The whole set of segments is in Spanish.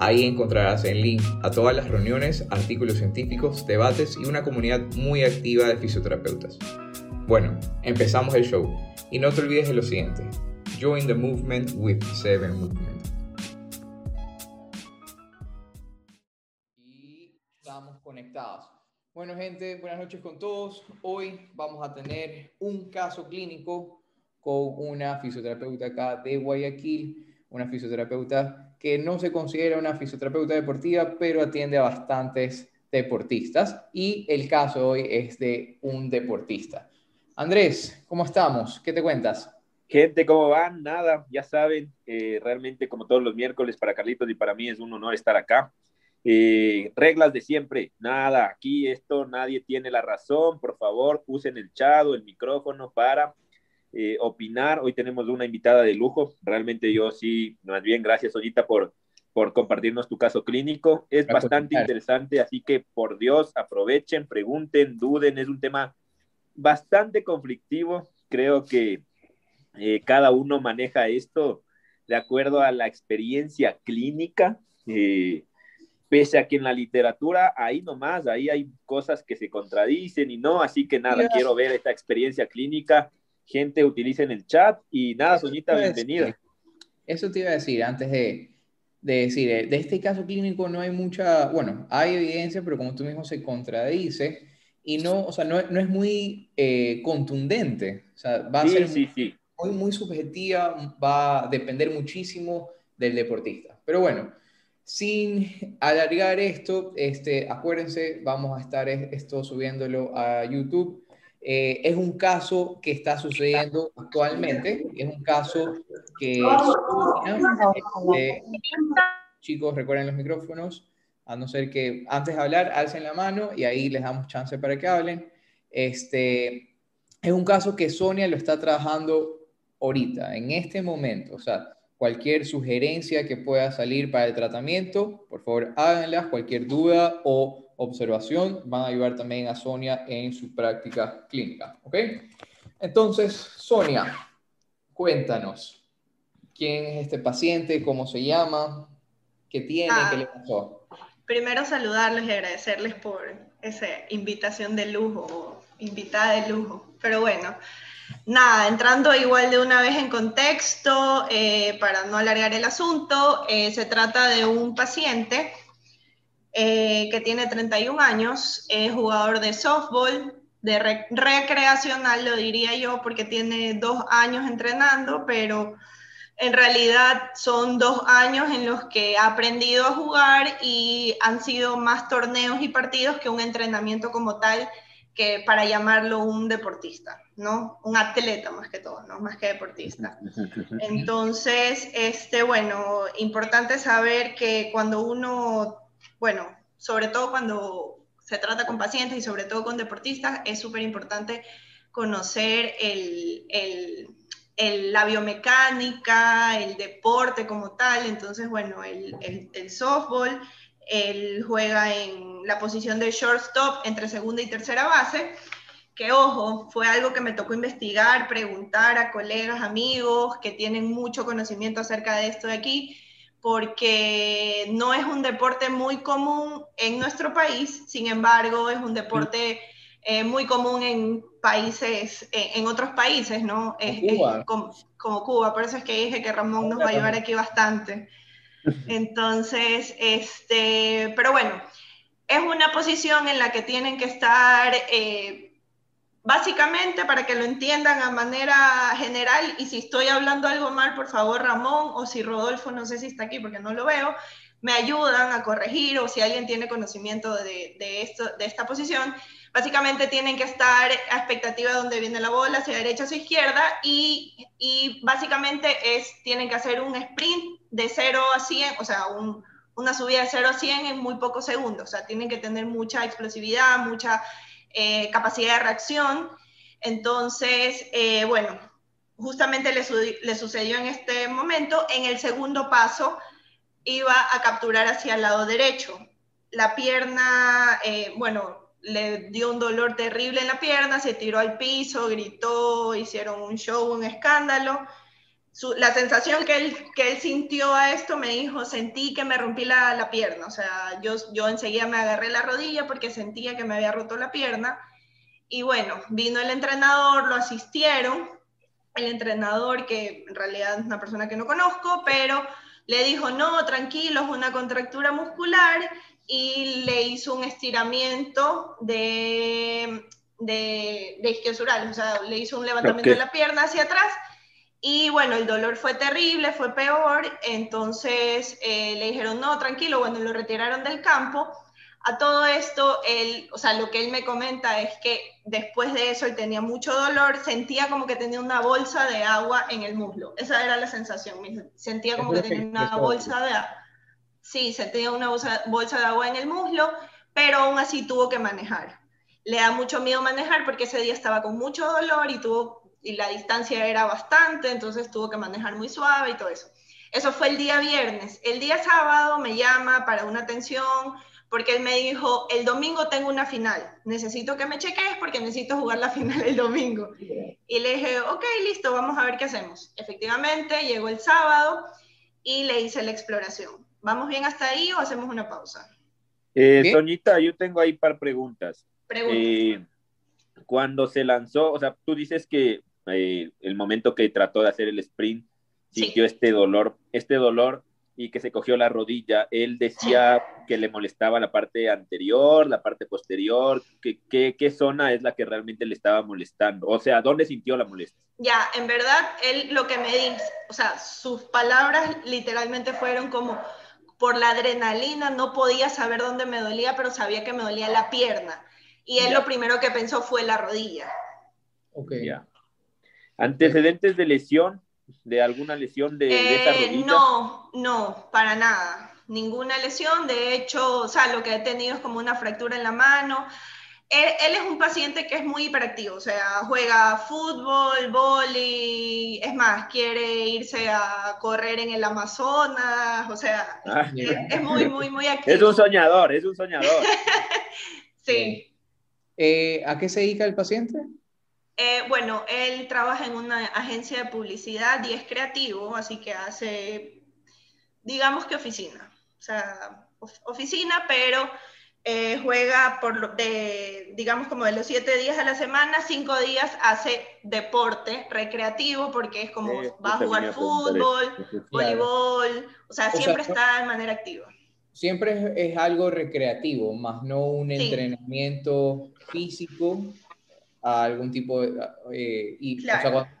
Ahí encontrarás el link a todas las reuniones, artículos científicos, debates y una comunidad muy activa de fisioterapeutas. Bueno, empezamos el show y no te olvides de lo siguiente. Join the movement with Seven Movement. estamos conectados. Bueno, gente, buenas noches con todos. Hoy vamos a tener un caso clínico con una fisioterapeuta acá de Guayaquil, una fisioterapeuta que no se considera una fisioterapeuta deportiva, pero atiende a bastantes deportistas. Y el caso hoy es de un deportista. Andrés, ¿cómo estamos? ¿Qué te cuentas? Gente, ¿cómo van? Nada, ya saben, eh, realmente como todos los miércoles para Carlitos y para mí es un honor estar acá. Eh, reglas de siempre, nada, aquí esto nadie tiene la razón, por favor, usen el chat el micrófono para eh, opinar. Hoy tenemos una invitada de lujo, realmente yo sí, más bien gracias Ollita por, por compartirnos tu caso clínico, es bastante interesante, así que por Dios, aprovechen, pregunten, duden, es un tema bastante conflictivo, creo que eh, cada uno maneja esto de acuerdo a la experiencia clínica. Eh, pese a que en la literatura ahí nomás, ahí hay cosas que se contradicen y no, así que nada, quiero ver esta experiencia clínica, gente utilicen el chat y nada, Soñita, bienvenida. Eso te iba a decir antes de, de decir, eh, de este caso clínico no hay mucha, bueno, hay evidencia, pero como tú mismo se contradice y no, o sea, no, no es muy eh, contundente, o sea, va a ser Muy, muy subjetiva, va a depender muchísimo del deportista. Pero bueno, sin alargar esto, este, acuérdense, vamos a estar esto subiéndolo a YouTube. Eh, es un caso que está sucediendo actualmente, es un caso que... Este, chicos, recuerden los micrófonos, a no ser que antes de hablar alcen la mano y ahí les damos chance para que hablen. Este, es un caso que Sonia lo está trabajando ahorita, en este momento, o sea, Cualquier sugerencia que pueda salir para el tratamiento, por favor háganlas. Cualquier duda o observación van a ayudar también a Sonia en su práctica clínica. ¿Ok? Entonces, Sonia, cuéntanos. ¿Quién es este paciente? ¿Cómo se llama? ¿Qué tiene? ¿Qué le pasó? Primero saludarles y agradecerles por esa invitación de lujo, invitada de lujo. Pero bueno, Nada, entrando igual de una vez en contexto, eh, para no alargar el asunto, eh, se trata de un paciente eh, que tiene 31 años, es jugador de softball, de recreacional, lo diría yo, porque tiene dos años entrenando, pero en realidad son dos años en los que ha aprendido a jugar y han sido más torneos y partidos que un entrenamiento como tal que para llamarlo un deportista, ¿no? Un atleta más que todo, ¿no? Más que deportista. Entonces, este, bueno, importante saber que cuando uno, bueno, sobre todo cuando se trata con pacientes y sobre todo con deportistas, es súper importante conocer el, la biomecánica, el deporte como tal. Entonces, bueno, el, el softball él juega en la posición de shortstop entre segunda y tercera base, que ojo, fue algo que me tocó investigar, preguntar a colegas, amigos que tienen mucho conocimiento acerca de esto de aquí, porque no es un deporte muy común en nuestro país, sin embargo, es un deporte eh, muy común en países, en otros países, ¿no? Como Cuba. como, como Cuba, por eso es que dije que Ramón nos va a ayudar aquí bastante. Entonces, este, pero bueno, es una posición en la que tienen que estar, eh, básicamente, para que lo entiendan a manera general, y si estoy hablando algo mal, por favor, Ramón, o si Rodolfo, no sé si está aquí porque no lo veo, me ayudan a corregir, o si alguien tiene conocimiento de, de esto, de esta posición, básicamente tienen que estar a expectativa de donde viene la bola, hacia derecha hacia izquierda, y, y, básicamente es, tienen que hacer un sprint de 0 a 100, o sea, un, una subida de 0 a 100 en muy pocos segundos, o sea, tienen que tener mucha explosividad, mucha eh, capacidad de reacción. Entonces, eh, bueno, justamente le, sucedió en este momento. En el segundo paso, iba a capturar hacia el lado derecho. La pierna, eh, bueno, le dio un dolor terrible en la pierna, se tiró al piso, gritó, hicieron un show, un escándalo. La sensación que él, que él sintió a esto me dijo, sentí que me rompí la, la, pierna, o sea, yo, yo enseguida me agarré la rodilla porque sentía que me había roto la pierna. Y bueno, vino el entrenador, lo asistieron, el entrenador, que en realidad es una persona que no conozco, pero le dijo, no, tranquilo, es una contractura muscular y le hizo un estiramiento de, de, de o sea, le hizo un levantamiento de la pierna hacia atrás y bueno, el dolor fue terrible, fue peor, entonces eh, le dijeron, no, tranquilo, bueno, lo retiraron del campo a todo esto, él, o sea, lo que él me comenta es que después de eso él tenía mucho dolor, sentía como que tenía una bolsa de agua en el muslo. Esa era la sensación, sentía como que tenía una bolsa de agua. Sí, sentía una bolsa, bolsa de agua en el muslo, pero aún así tuvo que manejar. Le da mucho miedo manejar porque ese día estaba con mucho dolor y, tuvo, y la distancia era bastante, entonces tuvo que manejar muy suave y todo eso. Eso fue el día viernes. El día sábado me llama para una atención porque él me dijo, el domingo tengo una final, necesito que me cheques porque necesito jugar la final el domingo. Y le dije, ok, listo, vamos a ver qué hacemos. Efectivamente, llegó el sábado y le hice la exploración. ¿Vamos bien hasta ahí o hacemos una pausa? Eh, Soñita, yo tengo ahí par preguntas. Eh, cuando se lanzó, o sea, tú dices que eh, el momento que trató de hacer el sprint, sintió este dolor, este dolor y que se cogió la rodilla. Él decía que le molestaba la parte anterior, la parte posterior. ¿Qué, qué, zona es la que realmente le estaba molestando? O sea, ¿dónde sintió la molestia? Ya, en verdad, él lo que me dice, o sea, sus palabras literalmente fueron como, por la adrenalina no podía saber dónde me dolía, pero sabía que me dolía la pierna. Y él lo primero que pensó fue la rodilla. Ok. Ya. ¿Antecedentes de lesión? de alguna lesión de, de esa eh, rodilla? No, no, para nada. Ninguna lesión. De hecho, o sea, lo que he tenido es como una fractura en la mano. Él, es un paciente que es muy hiperactivo, o sea, juega fútbol, vóley, es más, quiere irse a correr en el Amazonas, o sea, ah, es, muy, muy, muy activo. Es un soñador, es un soñador. sí. Eh, ¿A qué se dedica el paciente? Eh, bueno, él trabaja en una agencia de publicidad y es creativo, así que hace, digamos que oficina. O sea, oficina, pero eh, juega por de, digamos como de los siete días a la semana, cinco días hace deporte recreativo porque es como va a jugar fútbol, voleibol, o sea, siempre está de manera activa. Siempre es, algo recreativo, más no un entrenamiento físico a algún tipo de... Eh, y,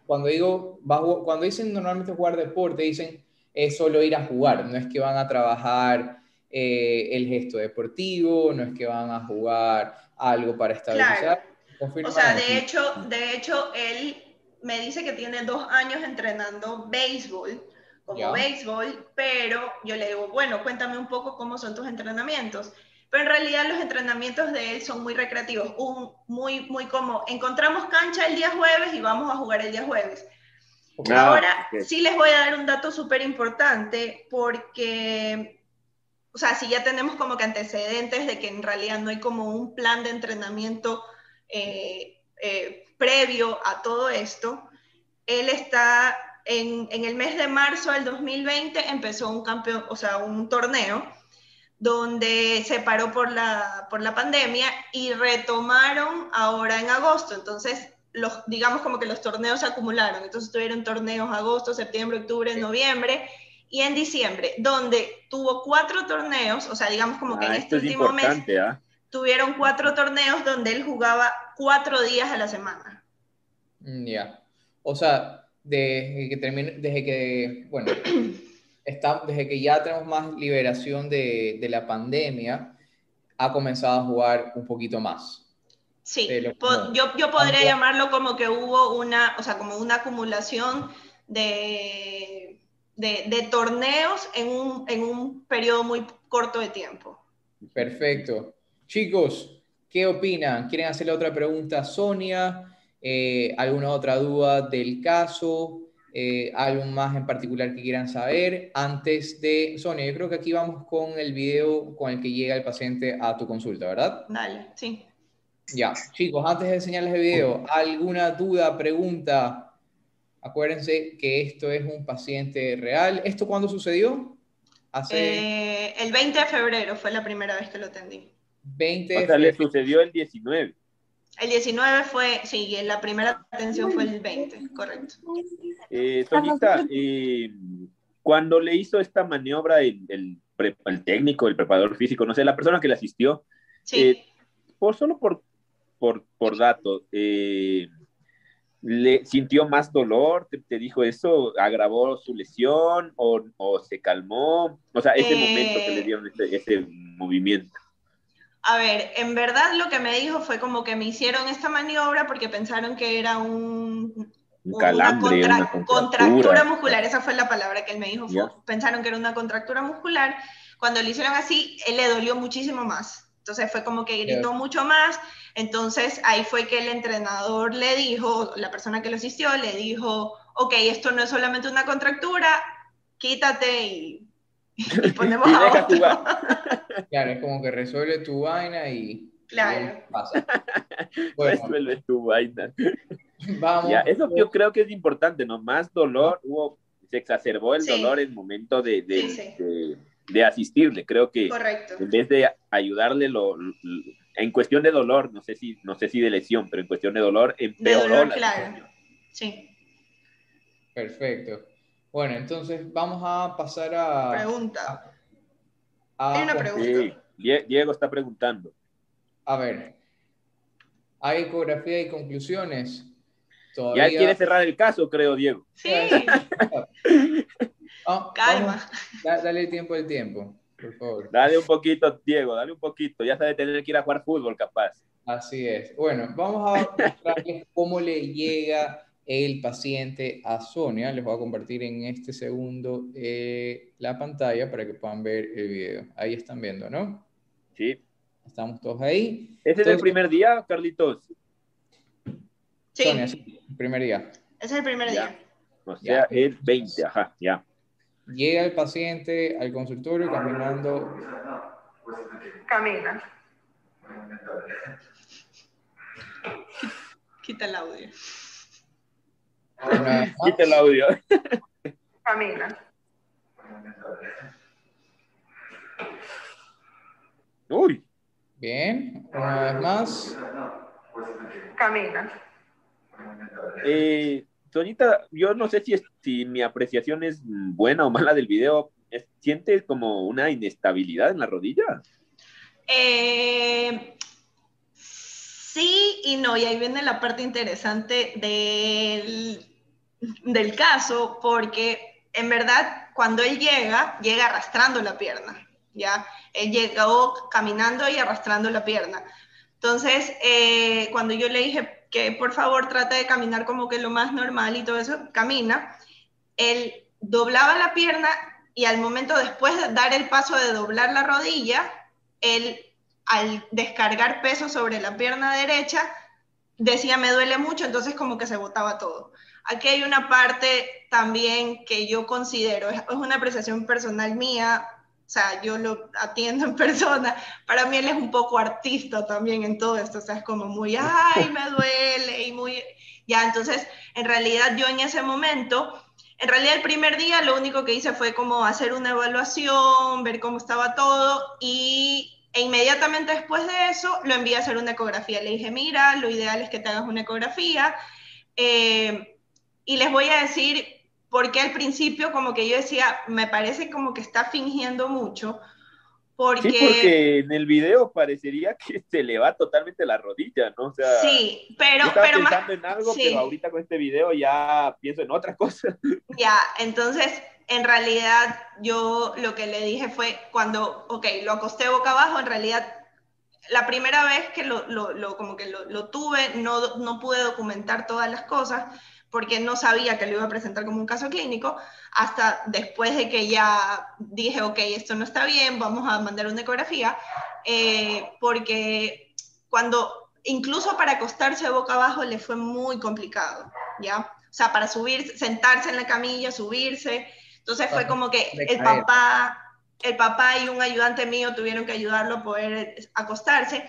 cuando, digo, cuando dicen normalmente jugar deporte, dicen es solo ir a jugar, no es que van a trabajar eh, el gesto deportivo, no es que van a jugar algo para estabilizar. O sea, de hecho, de hecho, él me dice que tiene dos años entrenando béisbol, como béisbol, pero yo le digo, bueno, cuéntame un poco cómo son tus entrenamientos. Pero en realidad los entrenamientos de él son muy recreativos, un, muy, muy como, encontramos cancha el día jueves y vamos a jugar el día jueves. Ah, Ahora, sí les voy a dar un dato súper importante porque, o sea, si ya tenemos como que antecedentes de que en realidad no hay como un plan de entrenamiento eh, eh, previo a todo esto, él está en, en, el mes de marzo del 2020 empezó un campeón, o sea, un torneo donde se paró por la, por la pandemia y retomaron ahora en agosto. Entonces, los, digamos como que los torneos se acumularon. Entonces tuvieron torneos agosto, septiembre, octubre, noviembre y en diciembre, donde tuvo cuatro torneos, o sea, digamos como que en ah, este último mes ¿ah? tuvieron cuatro torneos donde él jugaba cuatro días a la semana. Mm, ya. O sea, desde que termine, desde que, bueno, desde que ya tenemos más liberación de, de la pandemia, ha comenzado a jugar un poquito más. Sí, yo, yo podría llamarlo como que hubo una, o sea, como una acumulación de, de, de torneos en un, en un periodo muy corto de tiempo. Perfecto. Chicos, ¿qué opinan? ¿Quieren hacerle otra pregunta a Sonia? Eh, ¿Alguna otra duda del caso? Eh, ¿Algo más en particular que quieran saber? Antes de, Sonia, yo creo que aquí vamos con el video con el que llega el paciente a tu consulta, ¿verdad? Dale, sí. Ya, chicos, antes de enseñarles el video, ¿alguna duda, pregunta? Acuérdense que esto es un paciente real. ¿Esto cuándo sucedió? Hace... Eh, el 20 de febrero fue la primera vez que lo atendí. 20 de o sea, le sucedió el 19. El 19 fue, sí, la primera atención fue el 20, correcto. Eh, eh, cuando le hizo esta maniobra el, el, el, técnico, el preparador físico, no sé, la persona que le asistió, sí. eh, por, solo por, por, por datos, eh, ¿le sintió más dolor? ¿Te, ¿Te, dijo eso? ¿Agravó su lesión o, o se calmó? O sea, ese momento que le dieron ese, ese movimiento. A ver, en verdad lo que me dijo fue como que me hicieron esta maniobra porque pensaron que era un, un calambre, una, contra, una contractura muscular, esa fue la palabra que él me dijo, yeah. pensaron que era una contractura muscular. Cuando le hicieron así, él le dolió muchísimo más. Entonces fue como que gritó yeah. mucho más. Entonces ahí fue que el entrenador le dijo, la persona que lo asistió, le dijo, ok, esto no es solamente una contractura, quítate y, y ponemos y a deja otro. jugar. Claro, es como que resuelve tu vaina y, Claro. y pasa. Bueno, resuelve tu vaina. Vamos. Ya, eso yo creo que es importante, ¿no? Más dolor, hubo, se exacerbó el Sí. dolor en el momento de, de, Sí, sí. de- de asistirle. Creo que Correcto. en vez de ayudarle, lo, lo- en cuestión de dolor, no sé, si, no sé si de lesión, pero en cuestión de dolor, De empeoró dolor, la claro. Sí. Perfecto. Bueno, entonces vamos a pasar a. Pregunta. a- Hay una pregunta. Sí, Die- Diego está preguntando. A ver. ¿Hay ecografía y conclusiones? Ya Todavía. quiere cerrar el caso, creo, Diego. Sí, Ah, calma. vamos, da- dale tiempo al tiempo, por favor. Dale un poquito, Diego, dale un poquito. Ya sabe tener que ir a jugar fútbol, capaz. Así es. Bueno, vamos a mostrarles cómo le llega el paciente a Sonia. Les voy a compartir en este segundo eh, la pantalla para que puedan ver el video. Ahí están viendo, ¿no? Sí. Estamos todos ahí. ¿Ese es el Entonces- primer día, Carlitos? Sí, Sonia, sí, primer día. ese es el primer Ya. día. O sea, Ya. el 20, ajá, ya. Llega el paciente al consultorio caminando. Camina. Quita el audio. Quita el audio. Camina. Uy, Bien, una vez más. Camina. eh, Sonita, yo no sé si, es, si mi apreciación es buena o mala del video. Es- ¿Sientes como una inestabilidad en la rodilla? Eh, sí y no, y ahí viene la parte interesante del, del caso, porque en verdad cuando él llega, llega arrastrando la pierna, ¿ya? Él llegó caminando y arrastrando la pierna. Entonces, eh, cuando yo le dije que por favor trata de caminar como que lo más normal y todo eso, camina, él doblaba la pierna y al momento después de dar el paso de doblar la rodilla, él al descargar peso sobre la pierna derecha, decía me duele mucho, entonces como que se botaba todo. Aquí hay una parte también que yo considero, es una apreciación personal mía, o sea, yo lo atiendo en persona, para mí él es un poco artista también en todo esto, o sea, es como muy, ay, me duele, y muy, ya, entonces, en realidad yo en ese momento, en realidad el primer día lo único que hice fue como hacer una evaluación, ver cómo estaba todo, y e inmediatamente después de eso lo envié a hacer una ecografía. Le dije, mira, lo ideal es que te hagas una ecografía. Eh, y les voy a decir por qué al principio como que yo decía, me parece como que está fingiendo mucho. Porque, Sí, porque en el video parecería que se le va totalmente la rodilla, ¿no? O sea, sí, pero, yo estaba pero más- pensando en algo, sí. pero ahorita con este video ya pienso en otra cosa. Ya, entonces, en realidad, yo lo que le dije fue cuando, ok, lo acosté boca abajo, en realidad, la primera vez que lo, lo, lo- como que lo, lo tuve, no, no pude documentar todas las cosas, porque no sabía que lo iba a presentar como un caso clínico, hasta después de que ya dije, ok, esto no está bien, vamos a mandar una ecografía, eh, porque cuando, incluso para acostarse boca abajo le fue muy complicado, ¿ya? O sea, para subir, sentarse en la camilla, subirse, entonces fue como que el papá, el papá y un ayudante mío tuvieron que ayudarlo a poder acostarse,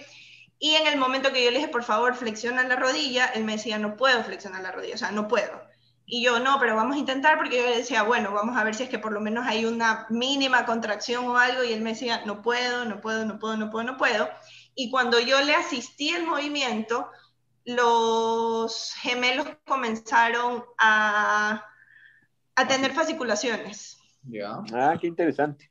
y en el momento que yo le dije, por favor, flexiona la rodilla, él me decía, no puedo flexionar la rodilla, o sea, no puedo. Y yo, no, pero vamos a intentar, porque yo le decía, bueno, vamos a ver si es que por lo menos hay una mínima contracción o algo, y él me decía, no puedo, no puedo, no puedo, no puedo, no puedo. Y cuando yo le asistí el movimiento, los gemelos comenzaron a, a tener fasciculaciones. Ya. Ah, qué interesante.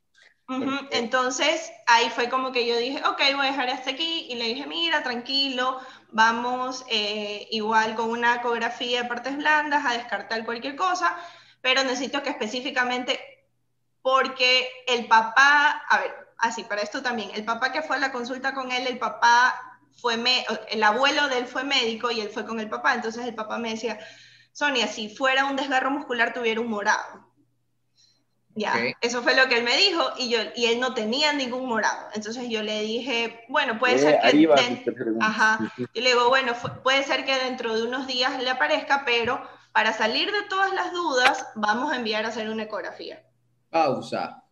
Entonces ahí fue como que yo dije, ok, voy a dejar hasta aquí y le dije, mira, tranquilo, vamos eh, igual con una ecografía de partes blandas a descartar cualquier cosa, pero necesito que específicamente, porque el papá, a ver, así, para esto también, el papá que fue a la consulta con él, el papá fue, el abuelo de él fue médico y él fue con el papá, entonces el papá me decía, Sonia, si fuera un desgarro muscular tuviera un morado. Ya, eso fue lo que él me dijo y, yo, y él no tenía ningún morado. Entonces yo le dije, bueno, puede ser que... Ajá. Y le digo, bueno, puede ser que dentro de unos días le aparezca, pero para salir de todas las dudas, vamos a enviar a hacer una ecografía. Pausa.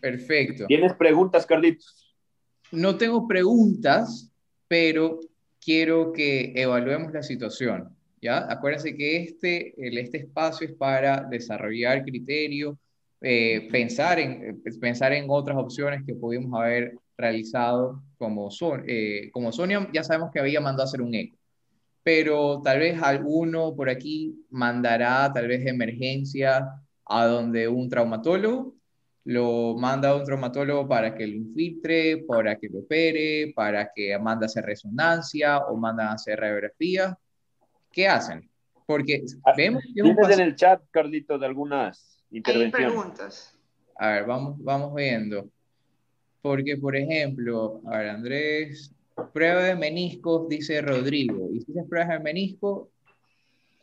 Perfecto. ¿Tienes preguntas, Carlitos? No tengo preguntas, pero quiero que evaluemos la situación. ¿ya? Acuérdense que este, este espacio es para desarrollar criterios eh, pensar, en, eh, pensar en otras opciones que pudimos haber realizado como, son, eh, como Sonia, ya sabemos que había mandado a hacer un eco, pero tal vez alguno por aquí mandará tal vez de emergencia a donde un traumatólogo lo manda a un traumatólogo para que lo infiltre, para que lo opere, para que manda a hacer resonancia o manda a hacer radiografía. ¿Qué hacen? Porque ah, vemos Tienes en el chat, Carlito, de algunas intervención. preguntas. A ver, vamos, vamos viendo. Porque, por ejemplo, a ver, Andrés, prueba de meniscos, dice Rodrigo. ¿Hiciste pruebas de menisco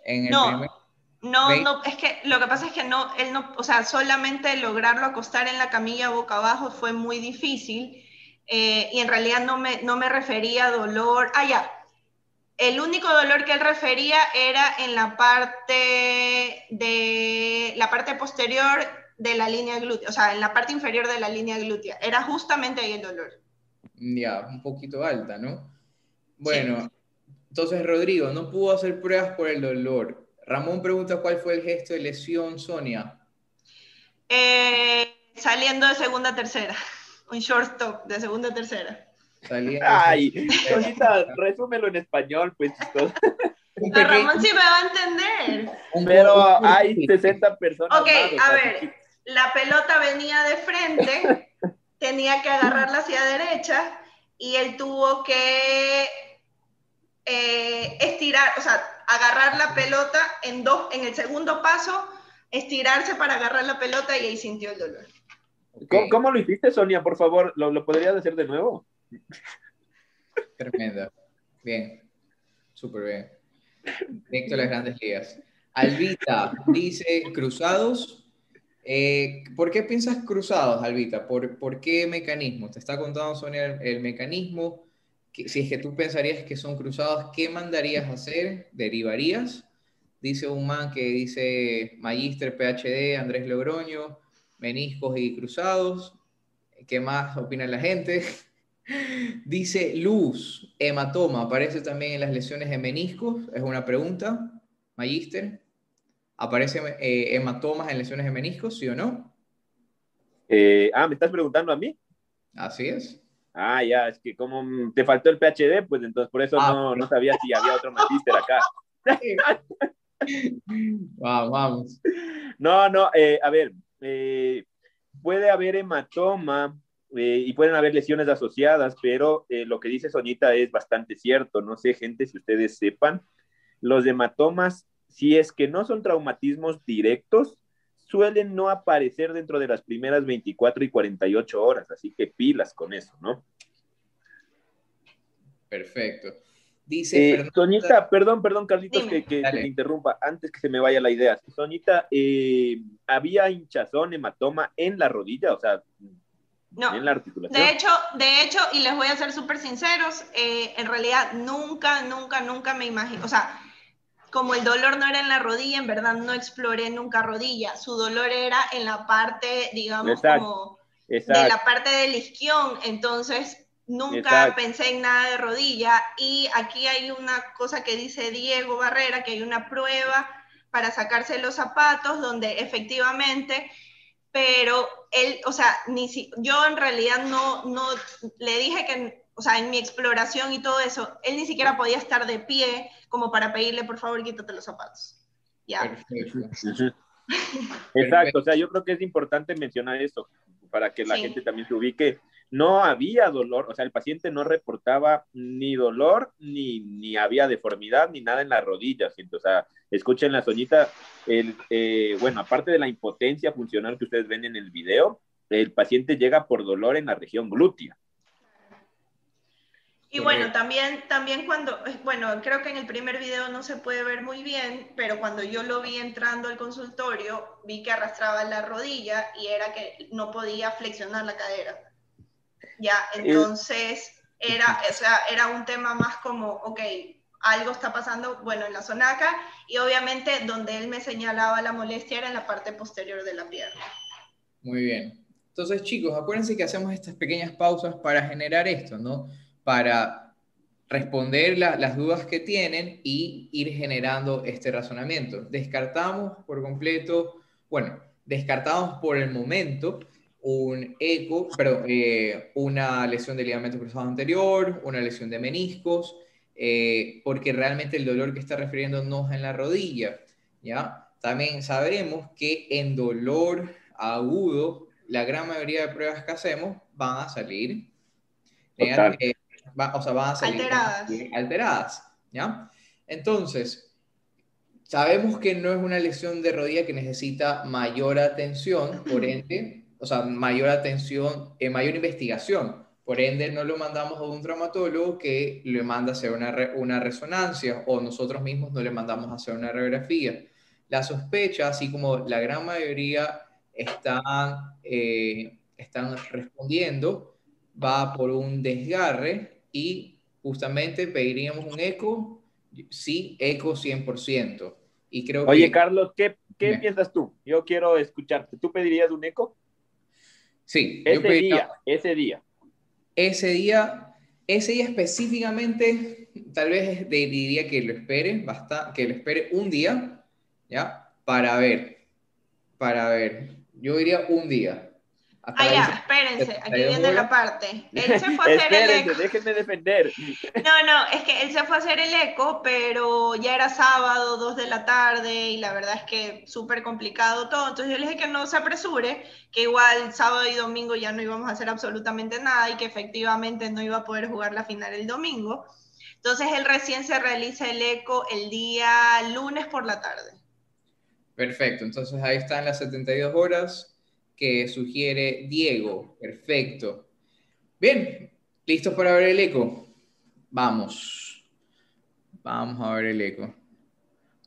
en el no. No, no, es que lo que pasa es que no, él no, o sea, solamente lograrlo acostar en la camilla boca abajo fue muy difícil eh, y en realidad no me, no me refería a dolor. Ah, ya, el único dolor que él refería era en la parte de la parte posterior de la línea glútea, o sea, en la parte inferior de la línea glútea. Era justamente ahí el dolor. Ya, un poquito alta, ¿no? Bueno, entonces Rodrigo no pudo hacer pruebas por el dolor. Ramón pregunta cuál fue el gesto de lesión, Sonia. Eh, saliendo de segunda a tercera, un short stop de segunda a tercera. Ay, ahorita resúmelo en español, pues. Pero Ramón sí me va a entender. Pero hay 60 personas. Ok, a ver, la pelota venía de frente, tenía que agarrarla hacia derecha y él tuvo que eh, estirar, o sea, agarrar la pelota en dos, en el segundo paso, estirarse para agarrar la pelota y ahí sintió el dolor. ¿Cómo, lo hiciste, Sonia? Por favor, ¿lo, lo podrías hacer de nuevo? Tremenda. Bien. Súper bien. Directo a las grandes ligas. Albita dice cruzados. Eh, ¿Por qué piensas cruzados, Albita? ¿Por, ¿Por, qué mecanismo? Te está contando Sonia el, mecanismo. Si es que tú pensarías que son cruzados, ¿qué mandarías a hacer? ¿Derivarías? Dice un man que dice Magister PhD, Andrés Logroño, meniscos y cruzados. ¿Qué más opina la gente? Dice luz, hematoma, aparece también en las lesiones de meniscos, es una pregunta, Magister. ¿Aparece eh, hematomas en lesiones de meniscos, sí o no? Eh, ah, ¿me estás preguntando a mí? Así es. Ah, ya, es que como te faltó el PhD, pues entonces por eso ah. no, no, sabía si había otro Magister acá. vamos, vamos. No, no, eh, a ver, puede haber hematoma eh, y pueden haber lesiones asociadas, pero eh, lo que dice Soñita es bastante cierto. No sé, gente, si ustedes sepan, los hematomas, si es que no son traumatismos directos, suelen no aparecer dentro de las primeras 24 y 48 horas, así que pilas con eso, ¿no? Perfecto. Dice eh, Soñita, perdón, perdón, Carlitos, que, que te interrumpa, antes que se me vaya la idea. Soñita, eh, ¿había hinchazón, hematoma en la rodilla? O sea, no. en la articulación. De hecho, de hecho, y les voy a ser súper sinceros, eh, en realidad nunca, nunca, nunca me imagino, o sea, como el dolor no era en la rodilla, en verdad no exploré nunca rodilla. Su dolor era en la parte, digamos, como de la parte del isquión. Entonces, nunca pensé en nada de rodilla. Y aquí hay una cosa que dice Diego Barrera, que hay una prueba para sacarse los zapatos, donde efectivamente, pero él, o sea, ni si, yo en realidad no, no, le dije que, o sea, en mi exploración y todo eso, él ni siquiera podía estar de pie como para pedirle, por favor, quítate los zapatos. Ya. Exacto, o sea, yo creo que es importante mencionar eso para que la gente también se ubique. No había dolor, o sea, el paciente no reportaba ni dolor, ni, ni había deformidad, ni nada en las rodillas. O sea, escuchen la soñita, el, eh, bueno, aparte de la impotencia funcional que ustedes ven en el video, el paciente llega por dolor en la región glútea. Y bueno, también, también cuando, eh, bueno, creo que en el primer video no se puede ver muy bien, pero cuando yo lo vi entrando al consultorio, vi que arrastraba la rodilla y era que no podía flexionar la cadera. Ya, entonces era, o sea, era un tema más como, ok, algo está pasando, bueno, en la zonaca, y obviamente donde él me señalaba la molestia era en la parte posterior de la pierna. Muy bien. Entonces, chicos, acuérdense que hacemos estas pequeñas pausas para generar esto, ¿no? para responder las dudas que tienen y ir generando este razonamiento. Descartamos por completo, bueno, descartamos por el momento un eco, perdón, eh, una lesión de ligamento cruzado anterior, una lesión de meniscos, eh, porque realmente el dolor que está refiriendo no es en la rodilla, ¿ya? También sabremos que en dolor agudo, la gran mayoría de pruebas que hacemos van a salir o sea, van a salir alteradas. alteradas, ¿ya? Entonces, sabemos que no es una lesión de rodilla que necesita mayor atención, por ende, o sea, mayor atención, eh, mayor investigación. Por ende, no lo mandamos a un traumatólogo que le manda a hacer una, una resonancia o nosotros mismos no le mandamos a hacer una radiografía. La sospecha, así como la gran mayoría están, eh, están respondiendo, va por un desgarre y justamente pediríamos un eco, sí, eco 100%. Y creo Oye, Carlos, ¿qué, qué piensas tú? Yo quiero escucharte. ¿Tú pedirías un eco? Sí. Ese día, ese día. Ese día, ese día específicamente, tal vez diría que lo espere, basta, que lo espere un día, ¿ya? Para ver, para ver. Yo diría un día. Ah, ya, espérense, aquí viene la parte. Él se fue a hacer el eco. déjenme defender. No, no, es que él se fue a hacer el eco, pero ya era sábado, dos de la tarde, y la verdad es que súper complicado todo. Entonces yo le dije que no se apresure, que igual sábado y domingo ya no íbamos a hacer absolutamente nada y que efectivamente no iba a poder jugar la final el domingo. Entonces él recién se realiza el eco el día lunes por la tarde. Perfecto, entonces ahí están las 72 horas que sugiere Diego. Perfecto. Bien, ¿listos para ver el eco? Vamos. Vamos a ver el eco.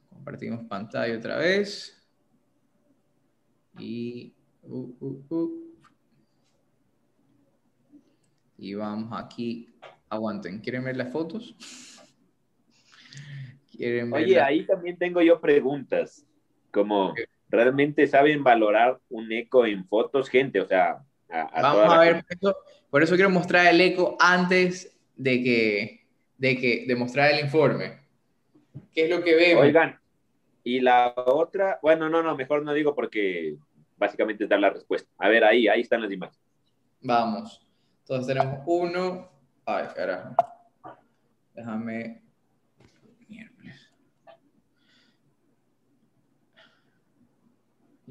Compartimos pantalla otra vez. Y... Uh, uh, uh. Y vamos aquí. Aguanten. ¿Quieren ver las fotos? ¿Quieren Oye, ahí también tengo yo preguntas. Como, realmente saben valorar un eco en fotos, gente, o sea... Vamos a ver, por eso, quiero mostrar el eco antes de que, de que de mostrar el informe. ¿Qué es lo que vemos? Oigan, y la otra, bueno, no, no, mejor no digo porque básicamente dar la respuesta. A ver, ahí, ahí están las imágenes. Vamos. Entonces tenemos uno. Ay, carajo. Déjame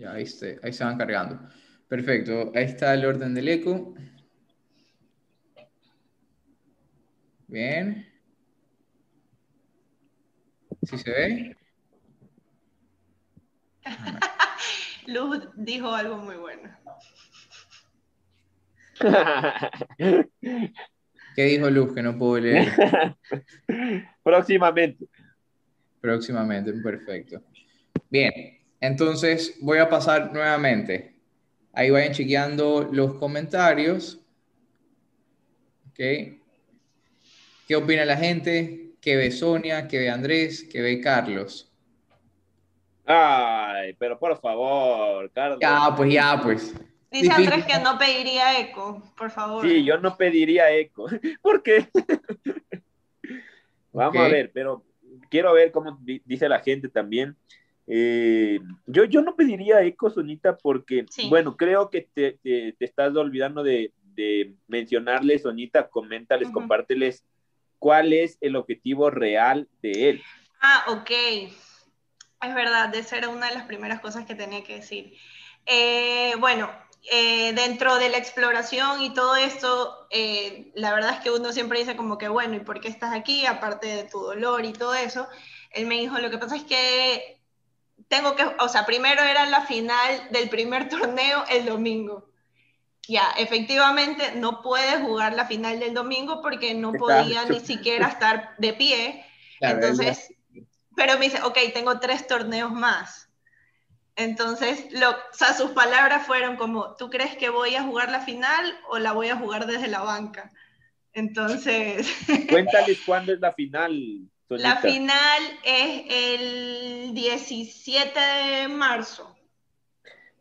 Ya, ahí, se van cargando. Perfecto, ahí está el orden del eco. Bien. ¿Sí se ve? Luz dijo algo muy bueno. ¿Qué dijo Luz que no puedo leer? Próximamente. Próximamente, perfecto. Bien, entonces voy a pasar nuevamente. Ahí vayan chequeando los comentarios. ¿Ok? ¿Qué opina la gente? ¿Qué ve Sonia? ¿Qué ve Andrés? ¿Qué ve Carlos? Ay, pero por favor, Carlos. Ya, pues ya, pues. Dice Andrés que no pediría eco, por favor. Sí, yo no pediría eco. ¿Por qué? Vamos a ver, pero quiero ver cómo dice la gente también. Eh, yo, yo no pediría eco, Sonita, porque, bueno, creo que te, te, estás olvidando de, de, mencionarles, Sonita, coméntales, compárteles cuál es el objetivo real de él. Ah, ok. Es verdad, esa era una de las primeras cosas que tenía que decir. Eh, bueno, eh, dentro de la exploración y todo esto, eh, la verdad es que uno siempre dice como que, bueno, ¿y por qué estás aquí? Aparte de tu dolor y todo eso. Él me dijo, lo que pasa es que tengo que, o sea, primero era la final del primer torneo el domingo. Ya, efectivamente no puede jugar la final del domingo porque no podía ni siquiera estar de pie. Entonces, pero me dice, ok, tengo tres torneos más. Entonces, lo, o sea, sus palabras fueron como, ¿tú crees que voy a jugar la final o la voy a jugar desde la banca? Entonces... Cuéntales cuándo es la final. La final es el 17 de marzo.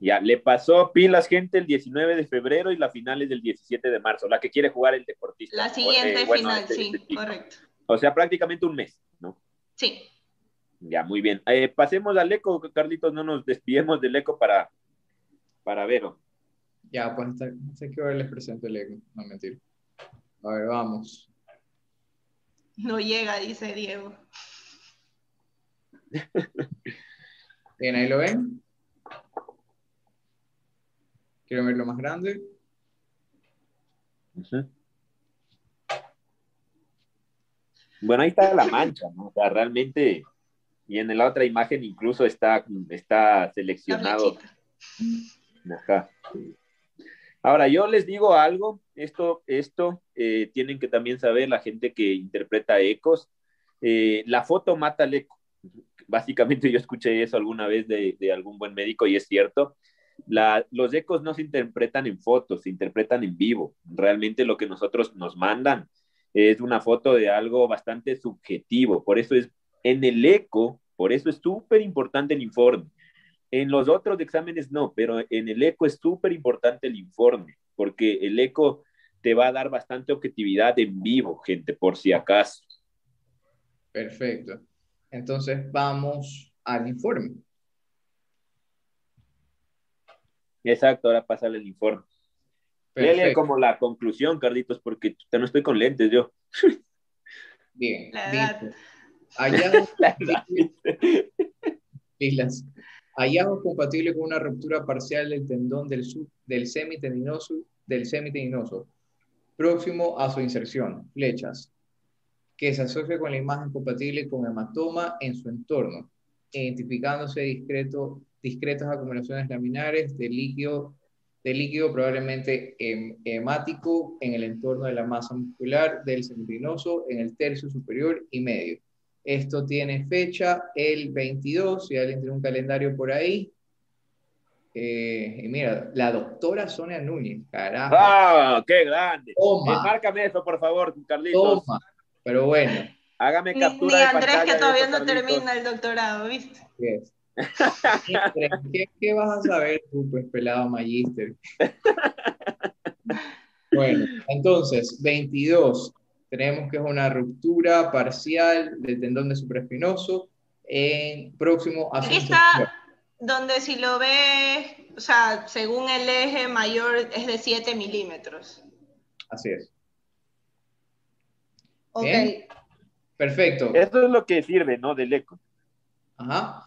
Ya, le pasó pilas gente el 19 de febrero y la final es del 17 de marzo, la que quiere jugar el deportista. La siguiente eh, final, este, sí, este correcto. O sea, prácticamente un mes, ¿no? Sí. Ya, muy bien. Eh, pasemos al eco, Carlitos, no nos despidemos del eco para, para verlo. Ya, pues no sé qué hora les presento el eco, no mentir. A ver, vamos. No llega, dice Diego. Bien, ahí lo ven. Quiero verlo más grande. Bueno, ahí está la mancha, ¿no? O sea, realmente y en la otra imagen incluso está, está seleccionado. Ahora, yo les digo algo, esto, esto eh, tienen que también saber la gente que interpreta ecos. Eh, la foto mata al eco. Básicamente yo escuché eso alguna vez de, algún buen médico y es cierto. Los ecos no se interpretan en fotos, se interpretan en vivo. Realmente lo que nosotros nos mandan es una foto de algo bastante subjetivo. Por eso es en el eco por eso es súper importante el informe. En los otros exámenes no, pero en el eco es súper importante el informe, porque el eco te va a dar bastante objetividad en vivo, gente, por si acaso. Perfecto. Entonces vamos al informe. Exacto, ahora pasa el informe. Léele como la conclusión, Carlitos, porque no estoy con lentes yo. Bien. Hallazgo, Hallazgo compatible con una ruptura parcial del tendón del, del semitendinoso, próximo a su inserción, flechas, que se asocia con la imagen compatible con hematoma en su entorno, identificándose discreto, discretas acumulaciones laminares de líquido, de líquido probablemente hemático en el entorno de la masa muscular del semitendinoso en el tercio superior y medio esto tiene fecha el 22, si alguien tiene un calendario por ahí. Eh, y mira, la doctora Sonia Núñez, carajo. ¡Ah, qué grande! Toma. Eh, márcame eso, por favor, Carlitos. Toma. Pero bueno. Hágame captura ni, Andrés, que todavía no termina el doctorado, ¿viste? ¿Qué, ¿Qué, vas a saber tú, pues, pelado magíster? bueno, entonces, 22 tenemos que es una ruptura parcial del tendón de supraespinoso en próximo a Aquí está donde si lo ves, o sea, según el eje mayor es de 7 milímetros. Así es. Ok. Perfecto. Eso es lo que sirve, ¿no? Del eco. Ajá.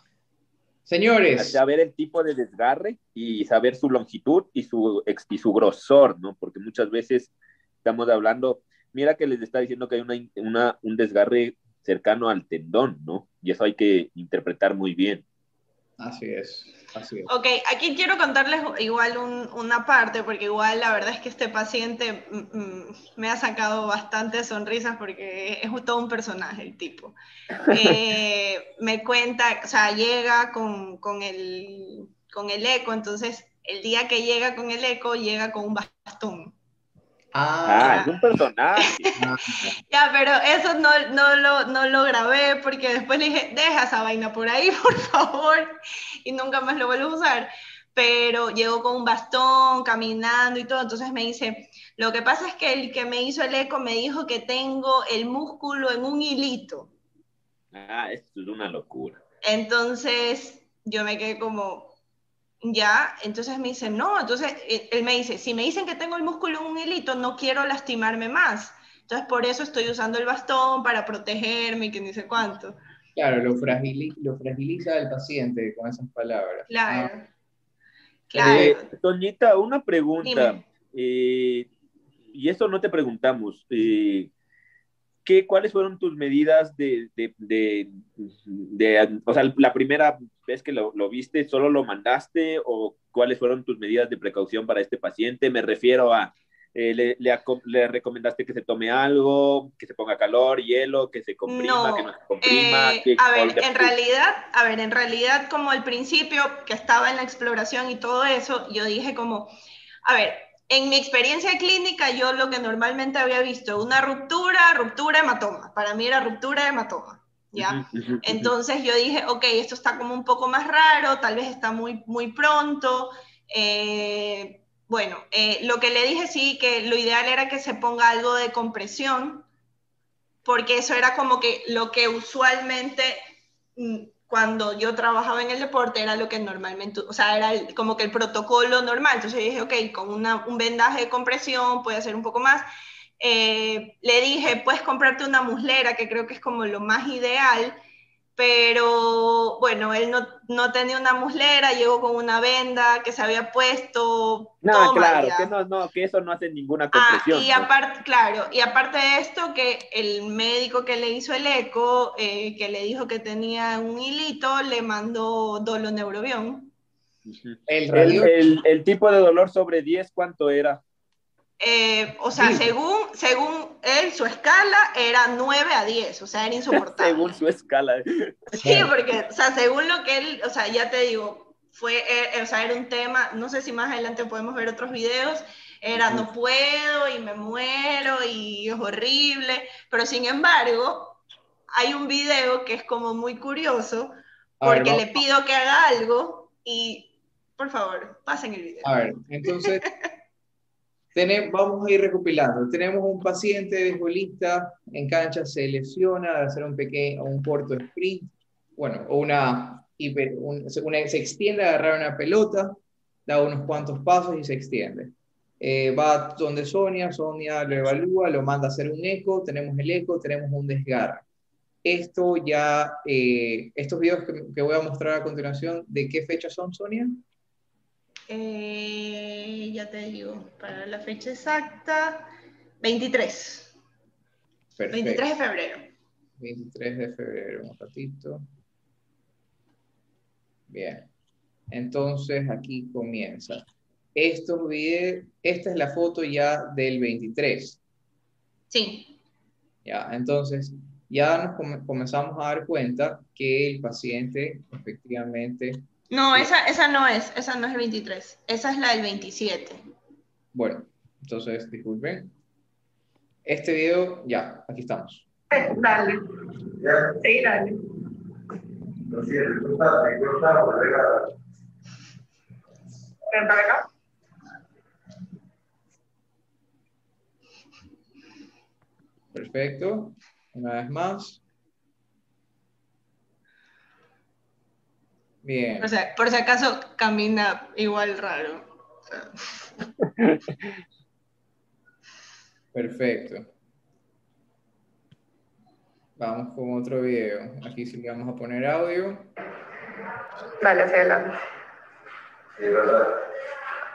Señores. Saber el tipo de desgarre y saber su longitud y su, y su grosor, ¿no? Porque muchas veces estamos hablando mira que les está diciendo que hay una, un desgarre cercano al tendón, ¿no? Y eso hay que interpretar muy bien. Así es. Ok, aquí quiero contarles igual una parte, porque igual la verdad es que este paciente mm, mm, me ha sacado bastantes sonrisas porque es todo un personaje el tipo. Eh, me cuenta, o sea, llega con, con, el, con el eco, entonces el día que llega con el eco, llega con un bastón. Ah, es un personaje. ya, pero eso no, no, lo, no lo grabé porque después le dije, deja esa vaina por ahí, por favor, y nunca más lo vuelvo a usar. Pero llegó con un bastón, caminando y todo, entonces me dice, lo que pasa es que el que me hizo el eco me dijo que tengo el músculo en un hilito. Ah, esto es una locura. Entonces yo me quedé como, ya, entonces me dice, no, entonces eh, él me dice, si me dicen que tengo el músculo en un hilito, no quiero lastimarme más. Entonces por eso estoy usando el bastón para protegerme y que ni sé cuánto. Claro, lo, lo fragiliza el paciente con esas palabras. Claro. Ah. claro. Eh, Toñita, una pregunta. Eh, y eso no te preguntamos. Eh, ¿qué, ¿cuáles fueron tus medidas de, de, de, o sea, la primera vez que lo, lo, viste, solo lo mandaste o cuáles fueron tus medidas de precaución para este paciente? Me refiero a, eh, le, le, recomendaste que se tome algo, que se ponga calor, hielo, que se comprima, que no se comprima? Eh, a ver, en realidad, a ver, en realidad como al principio que estaba en la exploración y todo eso, yo dije como, a ver, en mi experiencia clínica, yo lo que normalmente había visto, una ruptura, ruptura, hematoma. Para mí era ruptura, hematoma. ¿Ya? Entonces yo dije, ok, esto está como un poco más raro, tal vez está muy, muy pronto. Eh, bueno, eh, lo que le dije sí, que lo ideal era que se ponga algo de compresión, porque eso era como que lo que usualmente mm, cuando yo trabajaba en el deporte era lo que normalmente, o sea, era como que el protocolo normal. Entonces dije, ok, con una, un vendaje de compresión puede ser un poco más. Eh, le dije, puedes comprarte una muslera, que creo que es como lo más ideal, pero bueno, él no, no, tenía una muslera, llegó con una venda que se había puesto. No, claro, que, no, no, que eso no hace ninguna compresión. Ah, y aparte, claro, y aparte de esto, que el médico que le hizo el eco, eh, que le dijo que tenía un hilito, le mandó doloneurobión. El, el, el, tipo de dolor sobre 10, ¿cuánto era? Eh, o sea, según, según él, su escala era 9 a 10, o sea, era insoportable. según su escala. Sí, porque, o sea, según lo que él, o sea, ya te digo, fue, eh, o sea, era un tema, no sé si más adelante podemos ver otros videos, era no puedo y me muero y es horrible, pero sin embargo, hay un video que es como muy curioso, porque le pido que haga algo y, por favor, pasen el video. A ver, entonces... vamos a ir recopilando. Tenemos un paciente beisbolista en cancha, se lesiona de hacer un pequeño, un corto sprint, bueno, o una, hiper, se extiende a agarrar una pelota, da unos cuantos pasos y se extiende. Eh, va donde Sonia, Sonia lo evalúa, lo manda a hacer un eco, tenemos el eco, tenemos un desgarre. Esto ya, eh, estos videos que, que voy a mostrar a continuación, ¿de qué fecha son, Sonia? Eh, ya te digo, para la fecha exacta, 23. 23 de febrero. 23 de febrero, un ratito. Bien. Entonces aquí comienza. Estos videos, esta es la foto ya del 23. Sí. Ya, entonces ya nos comenzamos a dar cuenta que el paciente efectivamente no, esa, esa no es, esa no es el 23, esa es la del 27. Bueno, entonces, disculpen. Este video, ya, aquí estamos. Dale. Sí, dale. Ven para acá. Perfecto. Una vez más. Bien. O sea, por si acaso camina igual raro. Perfecto. Vamos con otro video. Aquí sí le vamos a poner audio. Dale hacia adelante.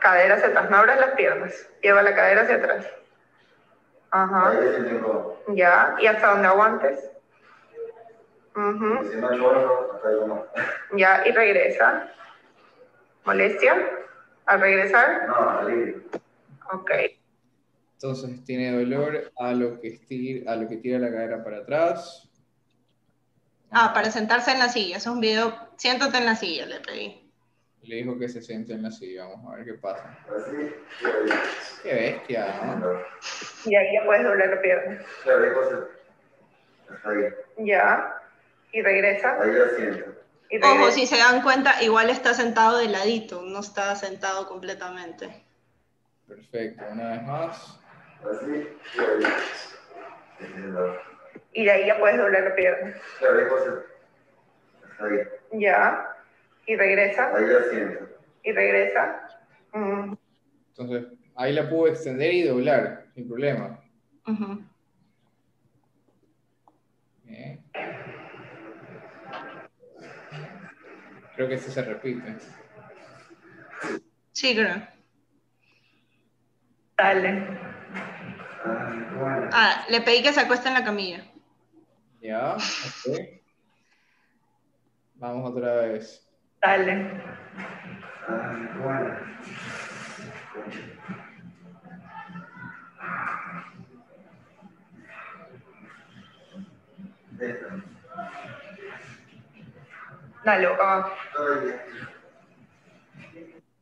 Cadera hacia atrás, no abras las piernas. Lleva la cadera hacia atrás. Ajá. Ya, y hasta donde aguantes. Ya, y regresa. ¿Molestia? ¿Al regresar? No, salir. Ok. Entonces tiene dolor a lo que estira, a lo que tira la cadera para atrás. Ah, para sentarse en la silla. Es un video. Siéntate en la silla, le pedí. Le dijo que se siente en la silla. Vamos a ver qué pasa. Así. Y ahí. Qué bestia, ¿no? Y ahí ya puedes doblar la pierna. Ya. Y regresa. Ahí lo siento. Y Ojo, si se dan cuenta, igual está sentado de ladito, no está sentado completamente. Perfecto. Una vez más. Así. Y ahí. De ahí ya puedes doblar la pierna. Ya. Y regresa. Ahí lo siento. Y regresa. Mm, Entonces, ahí la puedo extender y doblar, sin problema. Bien. Creo que este se repite. Sí, creo. Dale. Ah, bueno. Ah, le pedí que se acueste en la camilla. Ya, ok. Vamos otra vez. Dale. Ah, bueno. Esto. Dale, ah.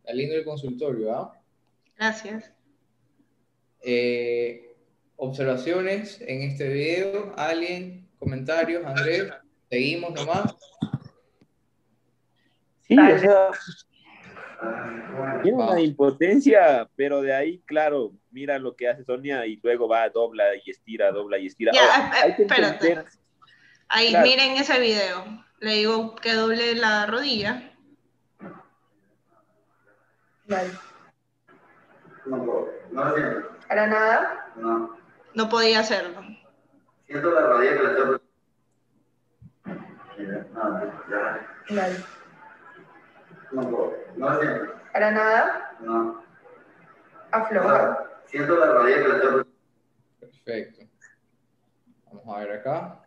Está lindo el consultorio, ¿ah? Gracias. Eh, observaciones en este video, alguien, comentarios, Andrés, seguimos nomás. Sí, Dale. o sea, tiene una impotencia, pero de ahí, claro, mira lo que hace Sonia y luego va, dobla y estira, dobla y estira. Ya, Ahora, eh, hay que espérate. Ahí, Claro. miren ese video. Le digo que doble la rodilla. Dale. No puedo. No lo siento. Para nada. No. No podía hacerlo. Siento la rodilla que la estoy. Mira, No, ya. Dale. No puedo. No lo siento. Para nada. No. Afloja. Siento la rodilla que la estoy. Perfecto. Vamos a ver acá.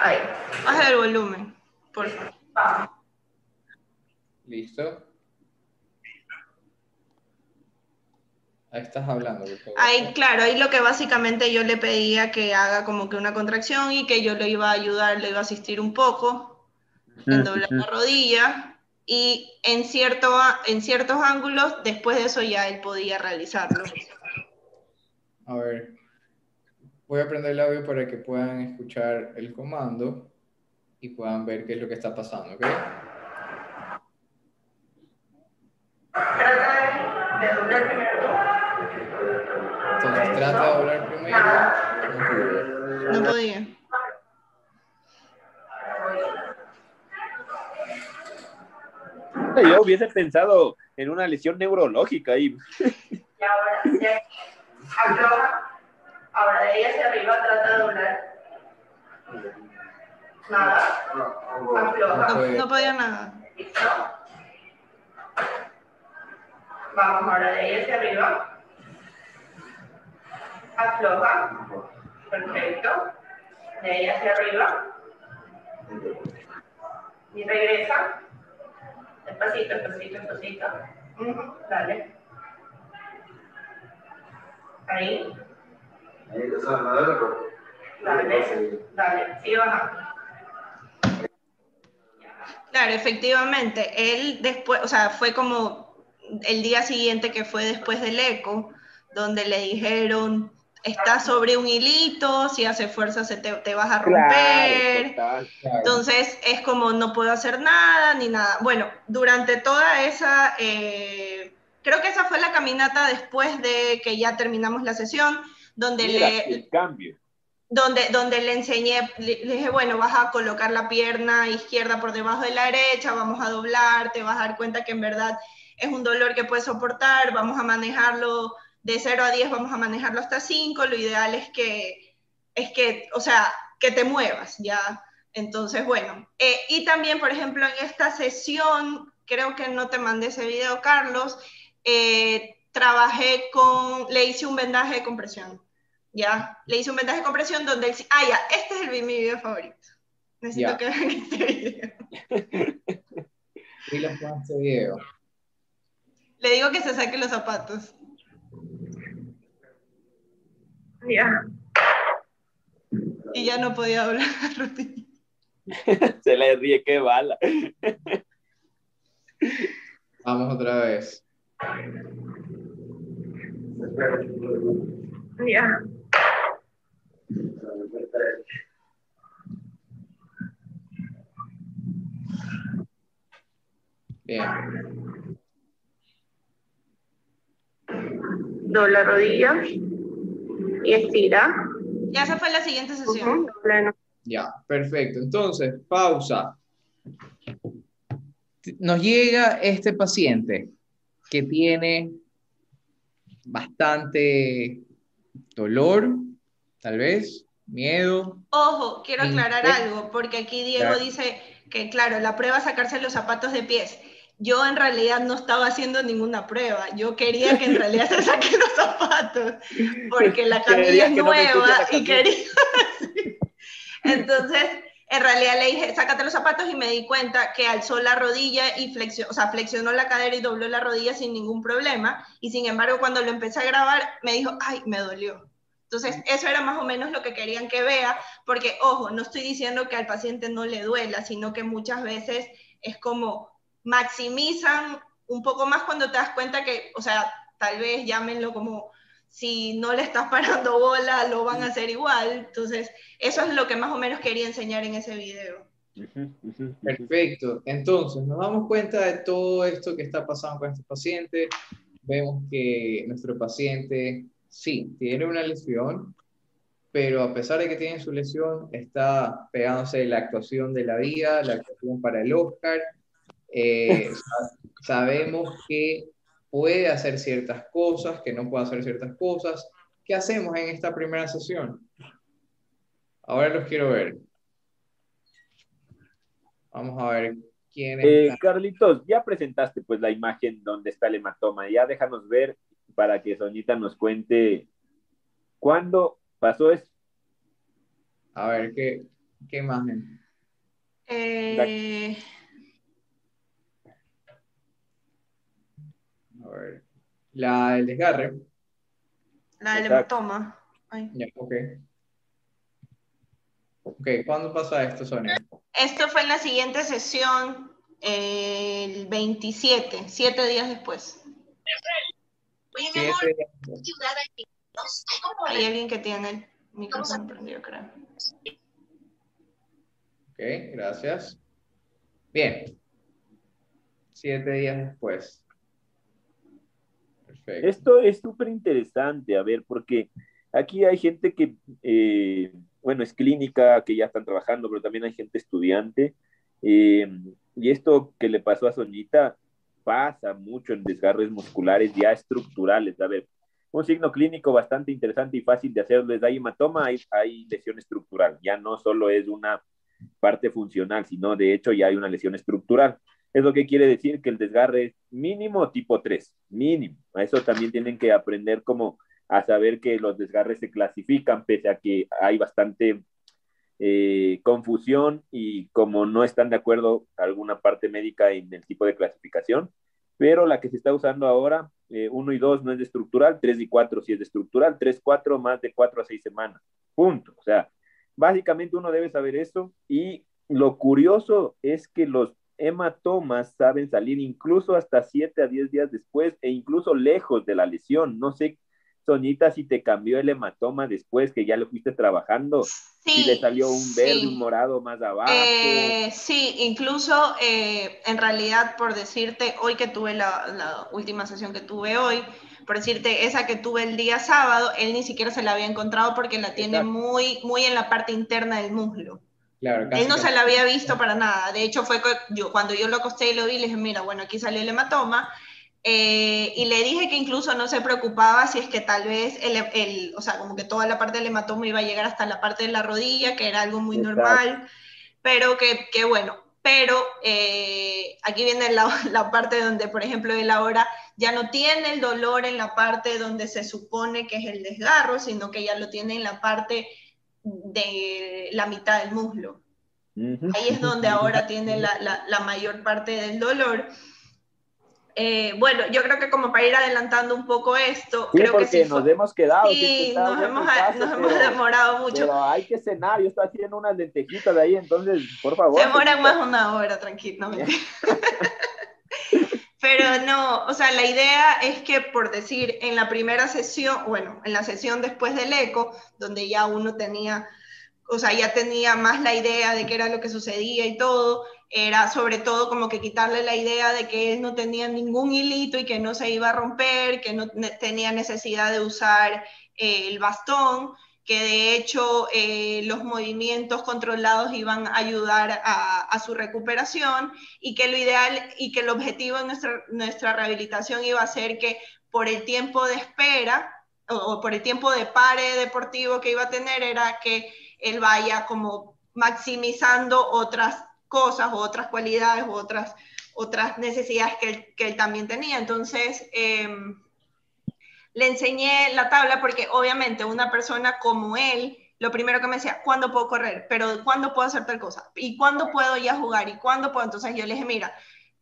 Ahí. Baja el volumen. Por favor. Listo. Ahí estás hablando, por favor. Ahí, claro, ahí lo que básicamente yo le pedía que haga como que una contracción y que yo le iba a ayudar, le iba a asistir un poco en doblar la rodilla y en, cierto, en ciertos ángulos, después de eso ya él podía realizarlo. A ver. Voy a prender el audio para que puedan escuchar el comando y puedan ver qué es lo que está pasando, ¿ok? Trata de doblar primero. Entonces trata de doblar primero. No podía. Yo hubiese pensado en una lesión neurológica ahí. Y ahora. Ahora de ahí hacia arriba trata de doblar. Nada. No, no puedo. Afloja. No podía nada. ¿Listo? Vamos ahora de ahí hacia arriba. Afloja. Perfecto. De ahí hacia arriba. Y regresa. Despacito, despacito, despacito. Ujú, Dale. Ahí. Ahí, pero- Dale, dale, bajando. Claro, efectivamente, él después, o sea, fue como el día siguiente que fue después del eco, donde le dijeron, estás sobre un hilito, si hace fuerza se te, te vas a romper. Claro, total. Claro. Entonces es como no puedo hacer nada ni nada. Bueno, durante toda esa, eh, creo que esa fue la caminata después de que ya terminamos la sesión, donde Mira, le, el cambio. donde, donde le enseñé, le, le dije, bueno, vas a colocar la pierna izquierda por debajo de la derecha, vamos a doblar, te vas a dar cuenta que en verdad es un dolor que puedes soportar, vamos a manejarlo de 0 a 10, vamos a manejarlo hasta 5, lo ideal es que, es que, o sea, que te muevas, ¿ya? Entonces, bueno, eh, y también, por ejemplo, en esta sesión, creo que no te mandé ese video, Carlos, eh, trabajé con, le hice un vendaje de compresión. ¿Ya? Le hice un vendaje de compresión donde él... Ah, ya, este es el, mi video favorito. Necesito Ya. que vean este video. con este video. Le digo que se saque los zapatos. Ya. Y ya no podía hablar. Se le ríe, qué bala. Vamos otra vez. Ya. Bien. Dobla rodilla y estira. Ya esa fue la siguiente sesión. Ya, perfecto. Entonces, pausa. Nos llega este paciente que tiene bastante dolor, tal vez, miedo. Ojo, quiero aclarar algo, porque aquí Diego Claro. dice que, claro, la prueba es sacarse los zapatos de pies. Yo en realidad no estaba haciendo ninguna prueba. Yo quería que en realidad se saquen los zapatos, porque la camilla es no nueva y quería. Entonces, en realidad le dije, sácate los zapatos y me di cuenta que alzó la rodilla y flexionó, o sea, flexionó la cadera y dobló la rodilla sin ningún problema. Y sin embargo, cuando lo empecé a grabar, me dijo, ay, me dolió. Entonces, eso era más o menos lo que querían que vea, porque, ojo, no estoy diciendo que al paciente no le duela, sino que muchas veces es como maximizan un poco más cuando te das cuenta que, o sea, tal vez llámenlo como si no le estás parando bola, lo van a hacer igual. Entonces, eso es lo que más o menos quería enseñar en ese video. Perfecto. Entonces, nos damos cuenta de todo esto que está pasando con este paciente. Vemos que nuestro paciente, sí, tiene una lesión, pero a pesar de que tiene su lesión, está pegándose la actuación de la vida, la actuación para el Oscar. Eh, sa- sabemos que puede hacer ciertas cosas, que no puede hacer ciertas cosas. ¿Qué hacemos en esta primera sesión? Ahora los quiero ver. Vamos a ver quién Eh, está. Carlitos, ya presentaste pues la imagen donde está el hematoma. Ya déjanos ver para que Soñita nos cuente cuándo pasó eso. A ver, ¿qué, qué imagen? Eh, A ver. La del desgarre. la del Exacto. hematoma. Ay. Ok. Ok, ¿cuándo pasa esto, Sonia? Esto fue en la siguiente sesión, eh, el 27, siete días después. Siete Hay alguien que tiene el micrófono prendido, creo. Ok, gracias. Bien. Siete días después. Perfecto. Esto es súper interesante, a ver, porque aquí hay gente que, eh, bueno, es clínica, que ya están trabajando, pero también hay gente estudiante. eh, y esto que le pasó a Soñita pasa mucho en desgarres musculares ya estructurales. A ver, un signo clínico bastante interesante y fácil de hacer. Les da hematoma, hay, hay lesión estructural. Ya no solo es una parte funcional, sino de hecho ya hay una lesión estructural. Es lo que quiere decir que el desgarre es mínimo tipo 3, mínimo. A eso también tienen que aprender como a saber que los desgarres se clasifican, pese a que hay bastante eh, confusión y como no están de acuerdo alguna parte médica en el tipo de clasificación, pero la que se está usando ahora, 1 y 2 no es de estructural, 3 y 4 sí es de estructural, 3, 4 más de 4 a 6 semanas, punto. O sea, básicamente uno debe saber eso y lo curioso es que los hematomas saben salir incluso hasta 7 a 10 días después e incluso lejos de la lesión. No sé, Soñita, si te cambió el hematoma después que ya lo fuiste trabajando, si le salió un verde, sí. un morado más abajo. Eh, sí, incluso eh, en realidad, por decirte, hoy que tuve la, la última sesión que tuve hoy, por decirte, esa que tuve el día sábado, él ni siquiera se la había encontrado porque la tiene Exacto. muy, muy en la parte interna del muslo. Claro, casi Él no casi. se la había visto para nada. De hecho, fue yo, cuando yo lo acosté y lo vi, le dije, mira, bueno, aquí salió el hematoma. Eh, y le dije que incluso no se preocupaba si es que tal vez, el, el- o sea, como que toda la parte del hematoma iba a llegar hasta la parte de la rodilla, que era algo muy Exacto. normal, pero que, que bueno. Pero eh, aquí viene la, la parte donde, por ejemplo, él ahora ya no tiene el dolor en la parte donde se supone que es el desgarro, sino que ya lo tiene en la parte de la mitad del muslo. Ahí es donde ahora tiene la, la- la mayor parte del dolor. Eh, bueno, yo creo que como para ir adelantando un poco esto, Sí, creo que porque sí nos fue- hemos quedado. Sí, que nos hemos, caso, nos hemos pero- demorado mucho. Pero hay que cenar, yo estoy haciendo unas lentejitas de ahí, entonces, por favor. Se demoran más una hora, tranquilo. no. Pero no, o sea, la idea es que, por decir, en la primera sesión, bueno, en la sesión después del eco, donde ya uno tenía, o sea, ya tenía más la idea de qué era lo que sucedía y todo, era sobre todo como que quitarle la idea de que él no tenía ningún hilito y que no se iba a romper, que no tenía necesidad de usar eh, el bastón, que de hecho eh, los movimientos controlados iban a ayudar a, su recuperación y que lo ideal y que el objetivo de nuestra, nuestra rehabilitación iba a ser que por el tiempo de espera o por el tiempo de pare deportivo que iba a tener era que él vaya como maximizando otras cosas otras cualidades otras, otras necesidades que él, que él también tenía. Entonces, em, le enseñé la tabla porque obviamente una persona como él, lo primero que me decía, ¿cuándo puedo correr? Pero ¿cuándo puedo hacer tal cosa? ¿Y cuándo puedo ya jugar? ¿Y cuándo puedo? Entonces yo le dije, mira,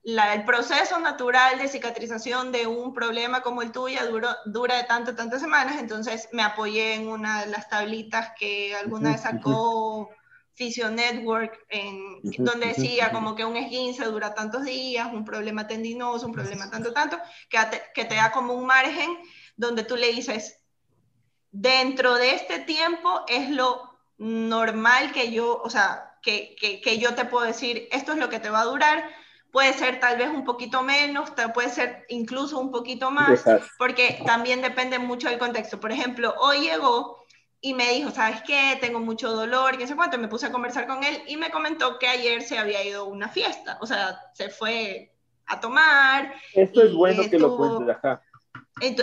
la- el proceso natural de cicatrización de un problema como el tuyo duró, dura de tantas, tantas semanas, entonces me apoyé en una de las tablitas que alguna vez sacó Physio Network, en, donde decía como que un esguince dura tantos días, un problema tendinoso, un problema tanto, tanto, que te, que te da como un margen donde tú le dices, dentro de este tiempo es lo normal que yo, o sea, que, que, que yo te puedo decir, esto es lo que te va a durar, puede ser tal vez un poquito menos, puede ser incluso un poquito más, porque también depende mucho del contexto. Por ejemplo, hoy llegó y me dijo, ¿sabes qué? Tengo mucho dolor, qué sé cuánto, y me puse a conversar con él y me comentó que ayer se había ido a una fiesta, o sea, se fue a tomar, Esto es bueno que lo estuvo- cuentes, ajá.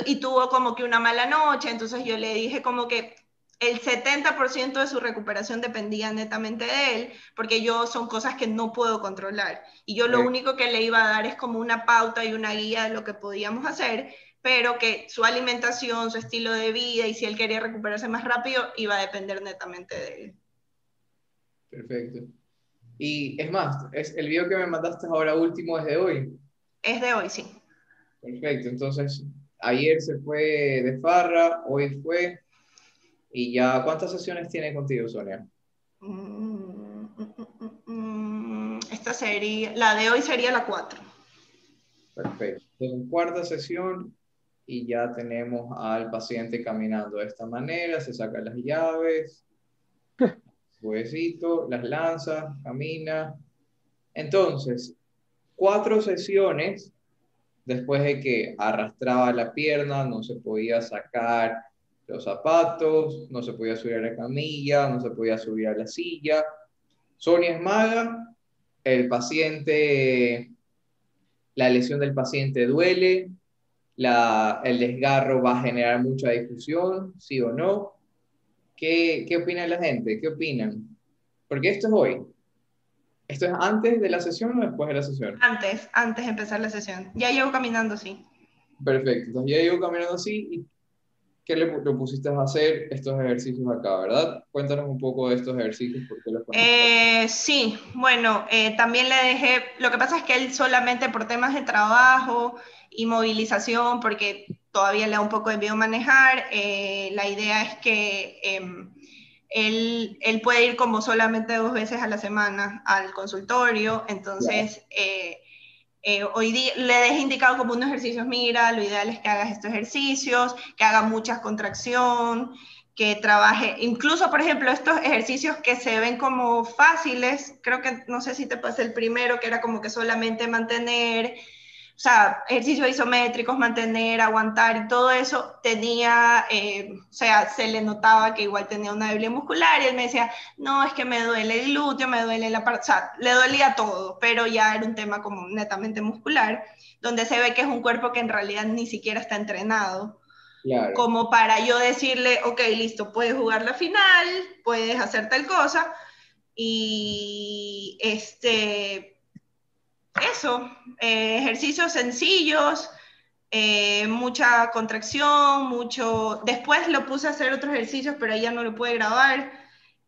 Y tuvo como que una mala noche, entonces yo le dije como que el 70% de su recuperación dependía netamente de él, porque yo son cosas que no puedo controlar. Y yo lo Sí. único que le iba a dar es como una pauta y una guía de lo que podíamos hacer, pero que su alimentación, su estilo de vida y si él quería recuperarse más rápido, iba a depender netamente de él. Perfecto. Y es más, es el video que me mandaste ahora último es de hoy. Es de hoy, sí. Perfecto. Entonces, ayer se fue de farra, hoy fue. Y ya, ¿cuántas sesiones tiene contigo, Sonia? Mm, mm, mm, Esta sería, la de hoy sería la 4. Perfecto. Entonces, cuarta sesión y ya tenemos al paciente caminando de esta manera, se sacan las llaves, huesito, las lanza, camina. Entonces, cuatro sesiones después de que arrastraba la pierna, no se podía sacar los zapatos, no se podía subir a la camilla, no se podía subir a la silla. Sonia es maga, el paciente, la lesión del paciente duele, la, el desgarro va a generar mucha difusión, sí o no. ¿Qué, ¿Qué opina la gente? ¿Qué opinan? Porque esto es hoy. ¿Esto es antes de la sesión o después de la sesión? Antes, antes de empezar la sesión. Ya llevo caminando, sí. Perfecto. Entonces ya llevo caminando así. ¿Y qué le, lo pusiste a hacer estos ejercicios acá, verdad? Cuéntanos un poco de estos ejercicios. ¿por qué los? Eh, sí, bueno, eh, también le dejé, lo que pasa es que él solamente por temas de trabajo y movilización, porque todavía le da un poco de miedo manejar, eh, la idea es que em, él, él puede ir como solamente dos veces a la semana al consultorio, entonces eh, eh, hoy día le dejé indicado como unos ejercicios, mira, lo ideal es que hagas estos ejercicios, que haga mucha contracción, que trabaje, incluso por ejemplo estos ejercicios que se ven como fáciles, creo que no sé si te pasé el primero, que era como que solamente mantener, sea, ejercicios isométricos, mantener, aguantar y todo eso, tenía, eh, o sea, se le notaba que igual tenía una debilidad muscular y él me decía, no, es que me duele el glúteo, me duele la parte, o sea, le dolía todo, pero ya era un tema como netamente muscular, donde se ve que es un cuerpo que en realidad ni siquiera está entrenado Claro. como para yo decirle, ok, listo, puedes jugar la final, puedes hacer tal cosa, y este, eso, eh, ejercicios sencillos, eh, mucha contracción, mucho, después lo puse a hacer otros ejercicios, pero ya no lo pude grabar,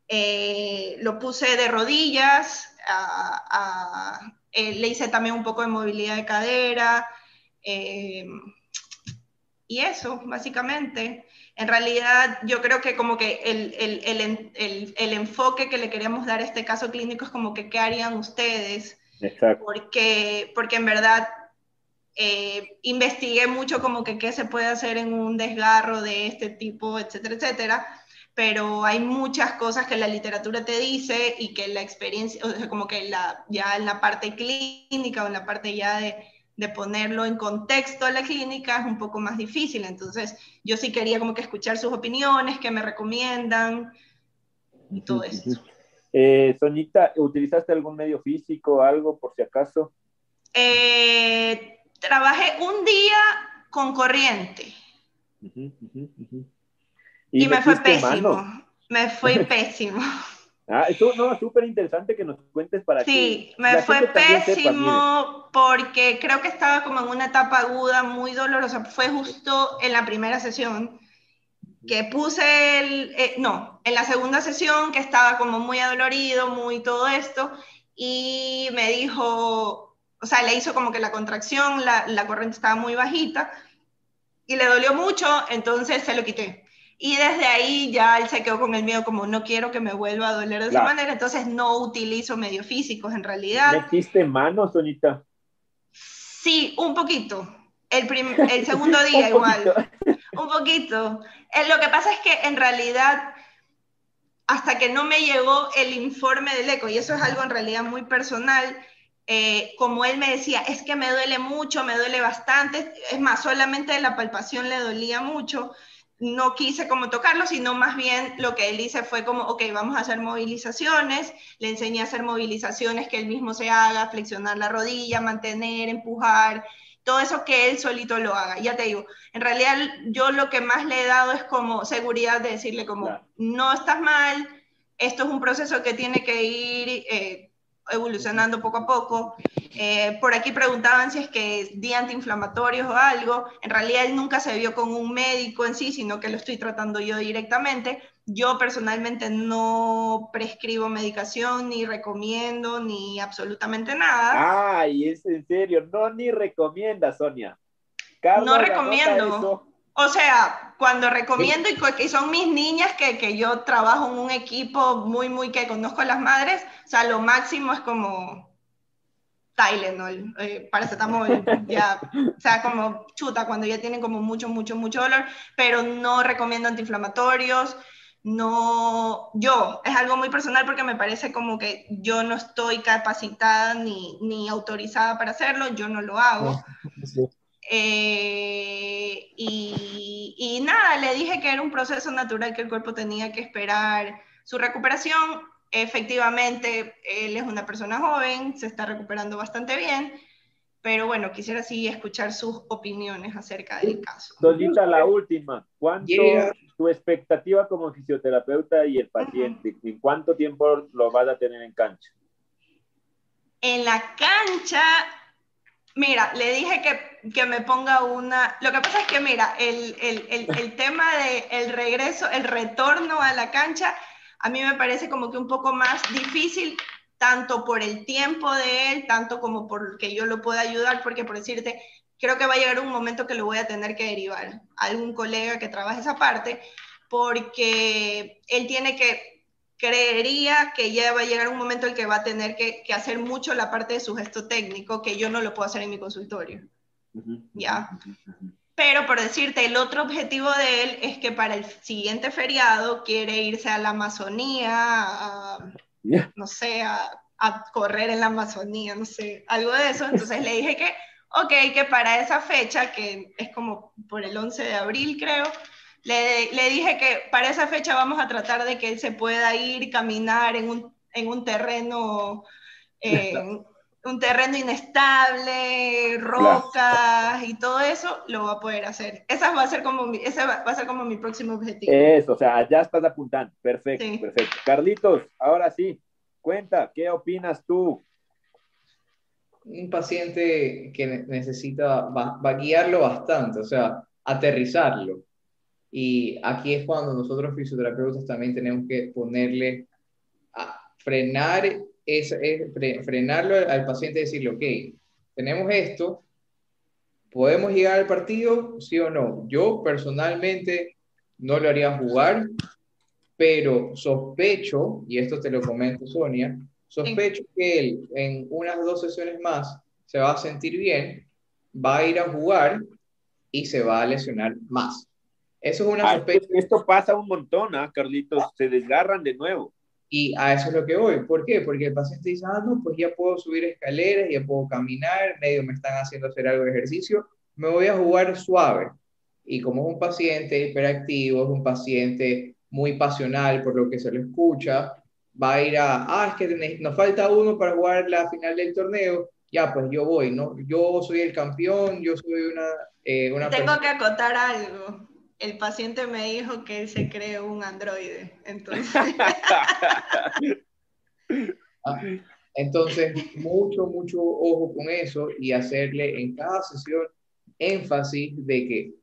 eh, lo puse de rodillas, le hice también un poco de movilidad de cadera, y eso, básicamente. En realidad, yo creo que como que el, el, el- el enfoque que le queríamos dar a este caso clínico es como que qué harían ustedes, Exacto. porque, porque en verdad eh, investigué mucho como que qué se puede hacer en un desgarro de este tipo, etcétera, etcétera, pero hay muchas cosas que la literatura te dice y que la experiencia, o sea, como que la, ya en la parte clínica o en la parte ya de, de ponerlo en contexto a la clínica es un poco más difícil, entonces yo sí quería como que escuchar sus opiniones, qué me recomiendan y todo eso. Eh, Soñita, ¿utilizaste algún medio físico, algo por si acaso? Eh, trabajé un día con corriente. Y, me fue pésimo. mano. Me fue pésimo. Ah, eso no, súper interesante que nos cuentes para Sí, que me la fue sepa, pésimo porque creo que estaba como en una etapa aguda muy dolorosa. Fue justo en la primera sesión que puse el, eh, no, en la segunda sesión que estaba como muy adolorido, muy todo esto, y me dijo, o sea, le hizo como que la contracción, la, la corriente estaba muy bajita, y le dolió mucho, entonces se lo quité. Y desde ahí ya él se quedó con el miedo como no quiero que me vuelva a doler de Claro. esa manera, entonces no utilizo medios físicos en realidad. ¿Metiste mano, Soñita? Sí, un poquito. El, el segundo Un día igual. Un poquito. Eh, lo que pasa es que en realidad, hasta que no me llegó el informe del eco, y eso es algo en realidad muy personal, eh, como él me decía, es que me duele mucho, me duele bastante, es más, solamente la palpación le dolía mucho, no quise como tocarlo, sino más bien lo que él dice fue como, ok, vamos a hacer movilizaciones, le enseñé a hacer movilizaciones que él mismo se haga, flexionar la rodilla, mantener, empujar, todo eso que él solito lo haga. Ya te digo, en realidad yo lo que más le he dado es como seguridad de decirle como, Claro. no estás mal, esto es un proceso que tiene que ir eh, evolucionando poco a poco. Eh, por aquí preguntaban si es que di antiinflamatorios o algo. En realidad él nunca se vio con un médico en sí, sino que lo estoy tratando yo directamente. Yo personalmente no prescribo medicación, ni recomiendo, ni absolutamente nada. Ay, es en serio, no ni recomienda, Sonia. Carlos, No recomiendo. O sea, cuando recomiendo y son mis niñas que, que yo trabajo en un equipo muy, muy que conozco a las madres, o sea, lo máximo es como Tylenol, eh, paracetamol, ya, o sea, como chuta, cuando ya tienen como mucho, mucho, mucho dolor, pero no recomiendo antiinflamatorios, no, yo, es algo muy personal porque me parece como que yo no estoy capacitada ni, ni autorizada para hacerlo, yo no lo hago. Eh, y, y nada, le dije que era un proceso natural que el cuerpo tenía que esperar su recuperación. Efectivamente, él es una persona joven, se está recuperando bastante bien, pero bueno, quisiera sí escuchar sus opiniones acerca del caso. Soñita, la última. ¿Cuánto Yeah. tu expectativa como fisioterapeuta y el paciente? ¿En cuánto tiempo lo vas a tener en cancha? En la cancha, mira, le dije que, que me ponga una... Lo que pasa es que, mira, el, el, el, el tema de el regreso, el retorno a la cancha, a mí me parece como que un poco más difícil, tanto por el tiempo de él, tanto como por que yo lo pueda ayudar, porque por decirte, creo que va a llegar un momento que lo voy a tener que derivar a algún colega que trabaje esa parte, porque él tiene que, creería que ya va a llegar un momento en el que va a tener que, que hacer mucho la parte de su gesto técnico, que yo no lo puedo hacer en mi consultorio. Ya. Pero por decirte, el otro objetivo de él es que para el siguiente feriado quiere irse a la Amazonía, a, No sé, a, a correr en la Amazonía, no sé, algo de eso. Entonces le dije que, ok, que para esa fecha, que es como por el 11 de abril creo, le, le dije que para esa fecha vamos a tratar de que él se pueda ir, caminar en un, en un terreno... eh, un terreno inestable, rocas y todo eso, lo va a poder hacer. Esa va a ser como mi, ese va, va a ser como mi próximo objetivo. Eso, o sea, ya estás apuntando. Perfecto, Sí. perfecto. Carlitos, ahora sí, cuenta, ¿qué opinas tú? un paciente que ne- necesita, va, va a guiarlo bastante, o sea, aterrizarlo. Y aquí es cuando nosotros fisioterapeutas también tenemos que ponerle frenar es, es fre- frenarlo al, al paciente y decirle, ok, tenemos esto, ¿podemos llegar al partido? ¿Sí o no? Yo personalmente no lo haría jugar, pero sospecho, y esto te lo comento Sonia, sospecho que él en unas dos sesiones más se va a sentir bien, va a ir a jugar y se va a lesionar más. Eso es una Ah, sospecha esto pasa un montón, ¿ah, Carlitos? Se desgarran de nuevo. Y a eso es lo que voy. ¿Por qué? Porque el paciente dice, ah, no, pues ya puedo subir escaleras, ya puedo caminar, medio me están haciendo hacer algo de ejercicio, me voy a jugar suave. Y como es un paciente hiperactivo, es un paciente muy pasional por lo que se lo escucha, va a ir a, ah, es que ne- nos falta uno para jugar la final del torneo, ya, pues yo voy, ¿no? Yo soy el campeón, yo soy una, eh, una Tengo persona- que acotar algo. El paciente me dijo que él se cree un androide. Entonces, Ah, Entonces, mucho, mucho ojo con eso y hacerle en cada sesión énfasis de que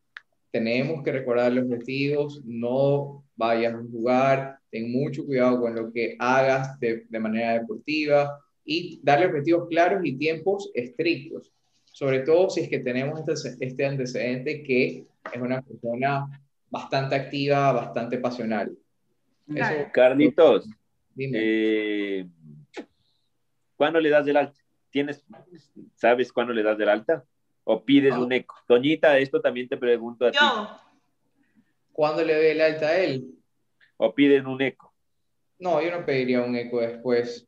tenemos que recordar los objetivos, no vayas a jugar, ten mucho cuidado con lo que hagas de, de manera deportiva y darle objetivos claros y tiempos estrictos. Sobre todo si es que tenemos este, este antecedente que es una persona bastante activa, bastante pasional. Eso, Claro. Carlitos, dime. eh, ¿cuándo le das del alta? ¿Tienes, sabes cuándo le das del alta? ¿O pides un eco? Doñita, esto también te pregunto a ti. yo, ¿Cuándo le doy el alta a él? ¿O piden un eco? No, yo no pediría un eco después.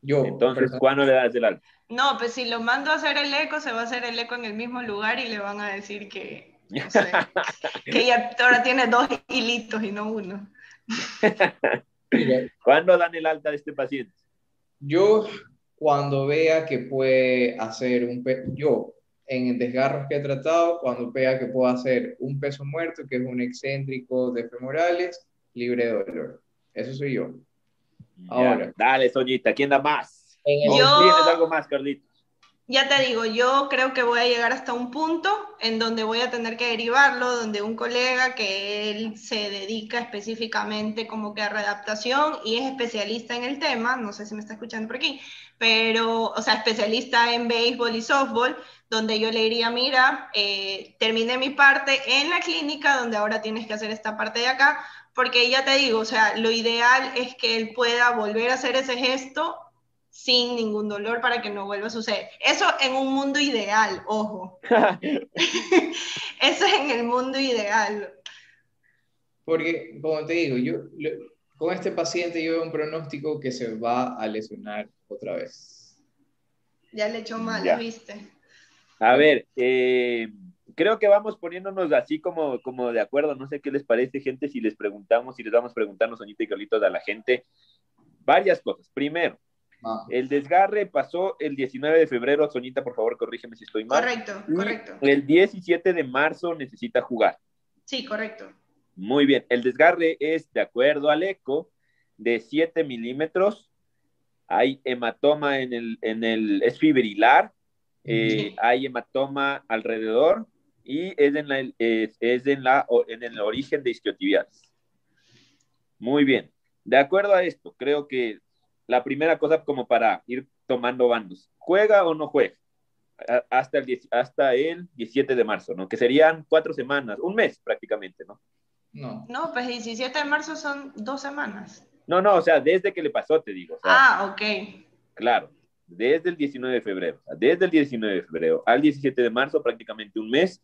Yo, Entonces, ¿cuándo le das del alta? no, pues si lo mando a hacer el eco, se va a hacer el eco en el mismo lugar y le van a decir que, no sé, que ella ahora tiene dos hilitos y no uno. ¿Cuándo dan el alta de este paciente? yo cuando vea que puede hacer un pe- yo en desgarros que he tratado, cuando vea que puedo hacer un peso muerto, que es un excéntrico de femorales, libre de dolor. Eso soy yo. Ahora. Ya, dale, Soñita, ¿quién da más? En el- ¿O Yo- ¿Tienes algo más, Carlitos? Ya te digo, yo creo que voy a llegar hasta un punto en donde voy a tener que derivarlo, donde un colega que él se dedica específicamente como que a readaptación y es especialista en el tema, no sé si me está escuchando por aquí, pero, o sea, especialista en béisbol y softball, donde yo le diría, mira, eh, terminé mi parte en la clínica, donde ahora tienes que hacer esta parte de acá, porque ya te digo, o sea, lo ideal es que él pueda volver a hacer ese gesto sin ningún dolor para que no vuelva a suceder. Eso en un mundo ideal, ojo. Eso es en el mundo ideal. Porque, como te digo, yo lo- con este paciente yo veo un pronóstico que se va a lesionar otra vez. Ya le echó mal, Ya. ¿viste? A ver, eh, creo que vamos poniéndonos así como, como de acuerdo. No sé qué les parece, gente, si les preguntamos, si les vamos preguntando, Soñita y Carlitos, a la gente. Varias cosas. Primero, Ah, el desgarre pasó el 19 de febrero. Soñita, por favor, corrígeme si estoy mal. Correcto, correcto. El 17 de marzo necesita jugar. Sí, correcto. Muy bien. El desgarre es, de acuerdo al eco, de 7 milímetros. Hay hematoma en el, en el, es fibrilar. eh, Sí. Hay hematoma alrededor y es en, la, es, es en, la, o- en el origen de isquiotibiales. Muy bien. De acuerdo a esto, creo que la primera cosa como para ir tomando bandos, ¿juega o no juega? Hasta el, 10 hasta el 17 de marzo, ¿no? Que serían cuatro semanas, un mes prácticamente, ¿no? no. No, pues 17 de marzo son dos semanas. No, no, o sea, desde que le pasó, te digo. o sea, Ah, ok. Claro, desde el 19 de febrero, desde el 19 de febrero al 17 de marzo, prácticamente un mes.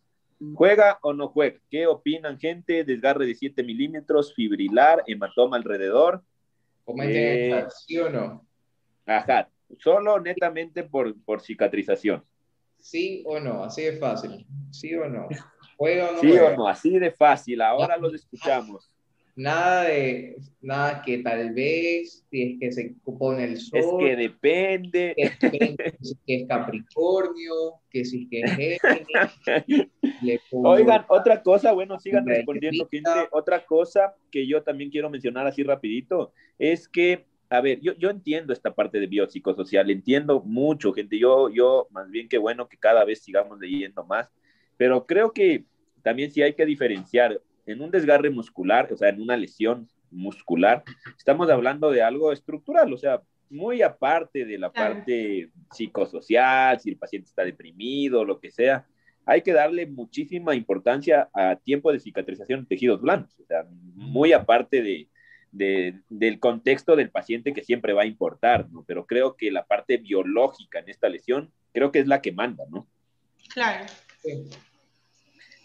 ¿Juega o no juega? ¿Qué opinan, gente? Desgarre de 7 milímetros, fibrilar, hematoma alrededor. Comenten Eh, ¿sí o no? Ajá, solo netamente por, por cicatrización. ¿Sí o no? Así de fácil. ¿Sí o no? ¿Juega o no ¿Sí juega? o no? Así de fácil, ahora los escuchamos. Nada de, nada que tal vez, si es que se pone el sol, Es que depende. que, si es que es Capricornio, que si es que es Géminis, Oigan, otra cosa, bueno, sigan Hombre, respondiendo, gente. Otra cosa que yo también quiero mencionar así rapidito es que, a ver, yo, yo entiendo esta parte de biopsicosocial, entiendo mucho, gente. Yo, yo, más bien que bueno que cada vez sigamos leyendo más, pero creo que también sí hay que diferenciar en un desgarre muscular, o sea, en una lesión muscular, estamos hablando de algo estructural, o sea, muy aparte de la Claro. parte psicosocial, si el paciente está deprimido, lo que sea, hay que darle muchísima importancia a tiempo de cicatrización en tejidos blandos, o sea, muy aparte de, de- del contexto del paciente que siempre va a importar, ¿no? Pero creo que la parte biológica en esta lesión, creo que es la que manda, ¿no? Claro. Sí.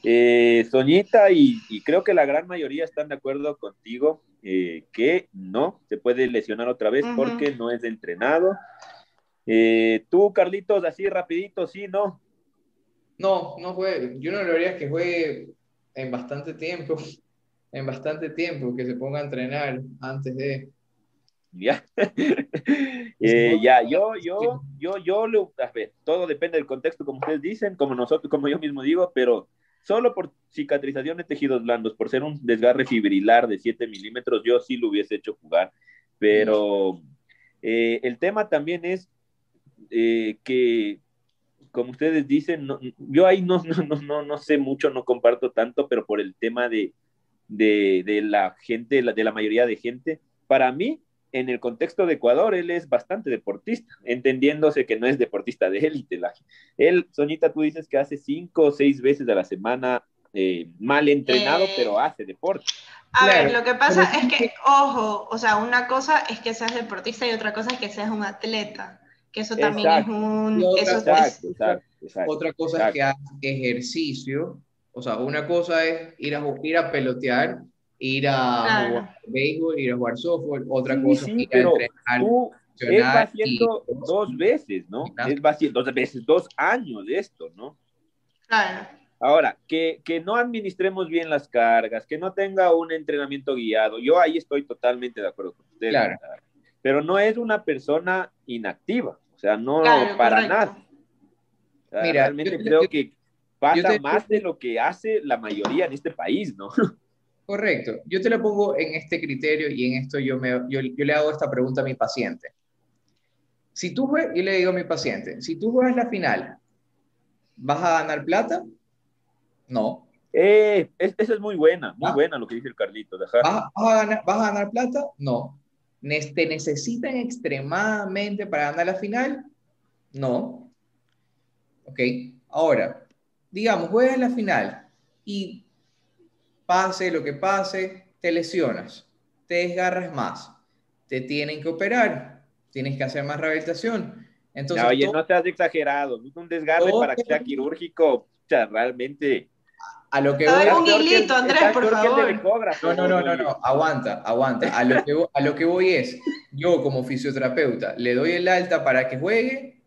Eh, Soñita y, y creo que la gran mayoría están de acuerdo contigo eh, que no se puede lesionar otra vez porque no es entrenado. Eh, tú, Carlitos, así rapidito, sí, no. No, no juegue. Yo no lo haría que juegue en bastante tiempo. En bastante tiempo, que se ponga a entrenar antes de. Ya. Eh, ya, yo, yo, yo, yo, a ver, todo depende del contexto, como ustedes dicen, como nosotros, como yo mismo digo, pero solo por cicatrización de tejidos blandos, por ser un desgarre fibrilar de 7 milímetros, yo sí lo hubiese hecho jugar. Pero eh, el tema también es eh, que, como ustedes dicen, yo ahí no, no, no, no, sé mucho, no comparto tanto, pero por el tema de, de, de la gente, de la mayoría de gente, para mí, en el contexto de Ecuador, él es bastante deportista, entendiéndose que no es deportista de élite. La- Él, Soñita, tú dices que hace cinco o seis veces a la semana eh, mal entrenado, Eh, pero hace deporte. A Claro, ver, lo que pasa pero es que, ojo, o sea, una cosa es que seas deportista y otra cosa es que seas un atleta, que eso también Exacto. es un... Otra Eso cosa- es, Exacto, exacto, exacto. Otra cosa exacto. es que hagas ejercicio. O sea, una cosa es ir a, ir a pelotear, ir a Claro. jugar béisbol, ir a jugar softball. Otra Sí, cosa sí, ir a pero entrenar. Tú, él va haciendo y- dos veces, ¿no? Exacto. Él va haciendo dos veces, dos años de esto, ¿no? claro. Ahora, que, que no administremos bien las cargas, que no tenga un entrenamiento guiado, yo ahí estoy totalmente de acuerdo con ustedes. Claro. Pero no es una persona inactiva, o sea, no Claro, para correcto. nada. O sea, Mira, realmente yo- creo yo- que pasa yo más de lo que hace la mayoría en este país, ¿no? Correcto. Yo te lo pongo en este criterio y en esto yo, me, yo, yo le hago esta pregunta a mi paciente. Si tú juegas, yo le digo a mi paciente, si tú juegas la final, ¿vas a ganar plata? No. Eh, es- esa es muy buena, muy Ah. buena lo que dice el Carlitos. ajá. ¿Vas, vas a ganar, vas a ganar plata? No. ¿Te necesitan extremadamente para ganar la final? No. Ok. Ahora, digamos, juegas la final y pase lo que pase, te lesionas, te desgarras más, te tienen que operar, tienes que hacer más rehabilitación. Entonces, Ya, oye, todo- no seas exagerado, un desgarre todo- para que sea quirúrgico, o sea, realmente. a lo que voy, un hilito, Andrés, por favor. No, no, no, no, no, aguanta, aguanta. A lo que, a lo que voy es, yo como fisioterapeuta, ¿le doy el alta para que juegue?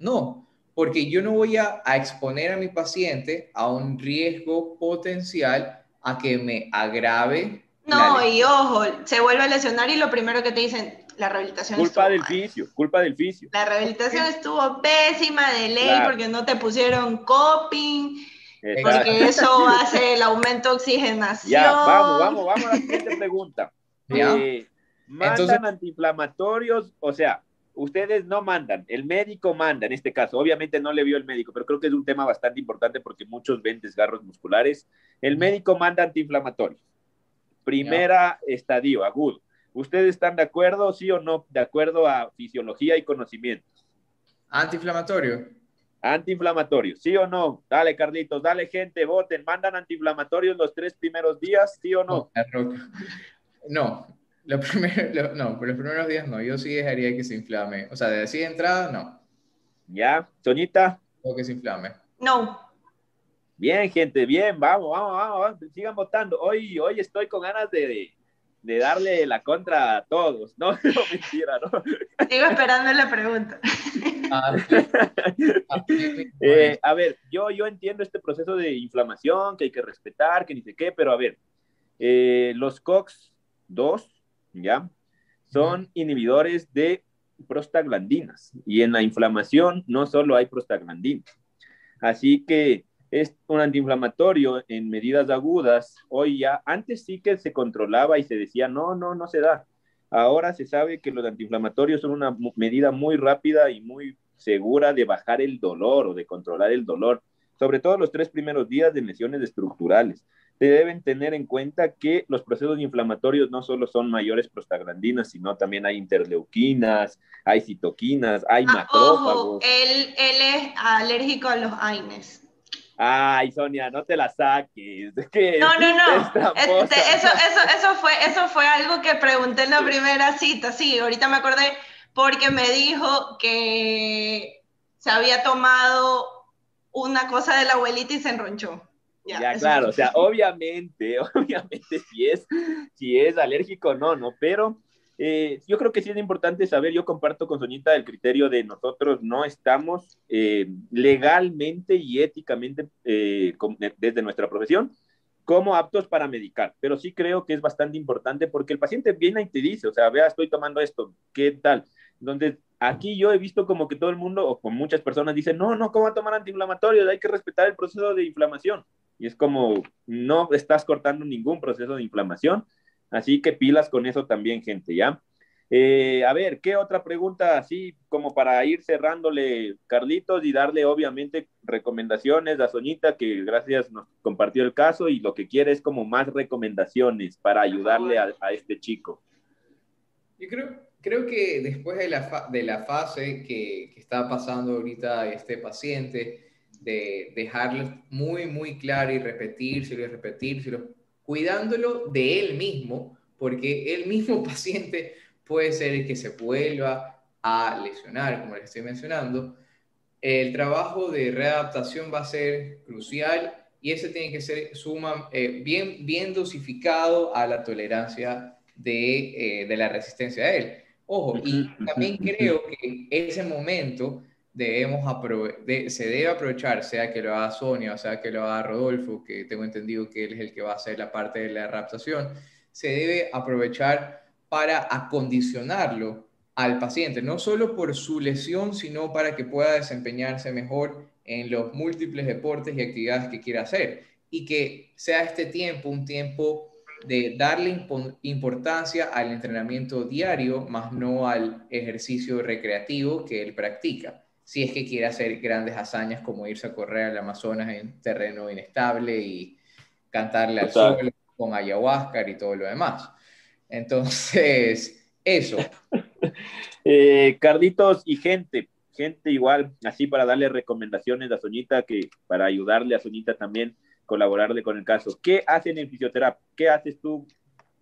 No, porque yo no voy a, a exponer a mi paciente a un riesgo potencial a que me agrave. No, y ojo, se vuelve a lesionar y lo primero que te dicen, la rehabilitación Culpa estuvo del mal. fisio, culpa del fisio. La rehabilitación estuvo pésima de ley Claro. porque no te pusieron coping, Exacto. porque eso hace el aumento de oxigenación. Ya, vamos, vamos, vamos a la siguiente pregunta. ¿Ya? Eh, ¿Mandan Entonces- antiinflamatorios? O sea, ustedes no mandan, el médico manda en este caso. Obviamente no le vio el médico, pero creo que es un tema bastante importante porque muchos ven desgarros musculares. El médico manda antiinflamatorios. Primera estadio, agudo. ¿Ustedes están de acuerdo, sí o no, de acuerdo a fisiología y conocimiento? Antiinflamatorio. Antiinflamatorios, ¿sí o no? Dale, Carlitos, dale, gente, voten. ¿Mandan antiinflamatorios los tres primeros días, sí o no? No, lo primero, lo- no, por los primeros días no. Yo sí dejaría que se inflame. O sea, de así de entrada, no. ¿Ya? Soñita, O que se inflame. No, bien, gente, bien, vamos, vamos, vamos, vamos, sigan votando. Hoy, hoy estoy con ganas de, de, darle la contra a todos. No, no, mentira, ¿no? sigo esperando la pregunta. Ah, ah, Eh, a ver, yo, yo entiendo este proceso de inflamación que hay que respetar, que ni sé qué, pero a ver, eh, los COX-2, ¿ya? Son inhibidores de prostaglandinas y en la inflamación no solo hay prostaglandinas. Así que es un antiinflamatorio en medidas agudas. Hoy ya, antes sí que se controlaba y se decía, no, no, no se da. Ahora se sabe que los antiinflamatorios son una medida muy rápida y muy segura de bajar el dolor o de controlar el dolor, sobre todo los tres primeros días de lesiones estructurales. Deben tener en cuenta que los procesos inflamatorios no solo son mayores prostaglandinas, sino también hay interleuquinas, hay citoquinas, hay Ah, macrófagos. ojo, él, él es alérgico a los AINES. Ay, Sonia, no te la saques. Es que No, no, no. Este, eso, eso, eso, fue, eso fue algo que pregunté en la primera cita. Sí, ahorita me acordé porque me dijo que se había tomado una cosa de la abuelita y se enronchó. Ya, eso claro, o sea, obviamente, obviamente si es, si es alérgico o no, ¿no? Pero eh, yo creo que sí es importante saber, yo comparto con Soñita el criterio de nosotros no estamos eh, legalmente y éticamente eh, com- desde nuestra profesión como aptos para medicar, pero sí creo que es bastante importante porque el paciente viene y te dice, o sea, vea, estoy tomando esto, ¿qué tal? Entonces, aquí yo he visto como que todo el mundo, o con muchas personas, dicen, no, no, ¿cómo va a tomar antiinflamatorios? Hay que respetar el proceso de inflamación. Y es como, no estás cortando ningún proceso de inflamación, así que pilas con eso también, gente, ¿ya? Eh, a ver, ¿qué otra pregunta así como para ir cerrándole, Carlitos, y darle obviamente recomendaciones a Soñita, que gracias nos compartió el caso y lo que quiere es como más recomendaciones para ayudarle a, a este chico. Yo creo, creo que después de la, fa- de la fase que, que está pasando ahorita este paciente, de dejarlo muy, muy claro y repetírselo y repetírselo, cuidándolo de él mismo, porque el mismo paciente puede ser el que se vuelva a lesionar, como les estoy mencionando. El trabajo de readaptación va a ser crucial y ese tiene que ser suma, eh, bien, bien dosificado a la tolerancia de, eh, de la resistencia a él. Ojo, y también creo que ese momento debemos de- se debe aprovechar, sea que lo haga Sonia, sea que lo haga Rodolfo, que tengo entendido que él es el que va a hacer la parte de la adaptación, se debe aprovechar para acondicionarlo al paciente, no solo por su lesión, sino para que pueda desempeñarse mejor en los múltiples deportes y actividades que quiera hacer y que sea este tiempo un tiempo de darle impo- importancia al entrenamiento diario, más no al ejercicio recreativo que él practica. Si es que quiere hacer grandes hazañas como irse a correr al Amazonas en terreno inestable y cantarle al Total. sol con ayahuasca y todo lo demás. Entonces, eso. Eh, Carlitos y gente, gente igual, así para darle recomendaciones a Soñita, que para ayudarle a Soñita también, colaborarle con el caso. ¿Qué hacen en fisioterapia? ¿Qué haces tú,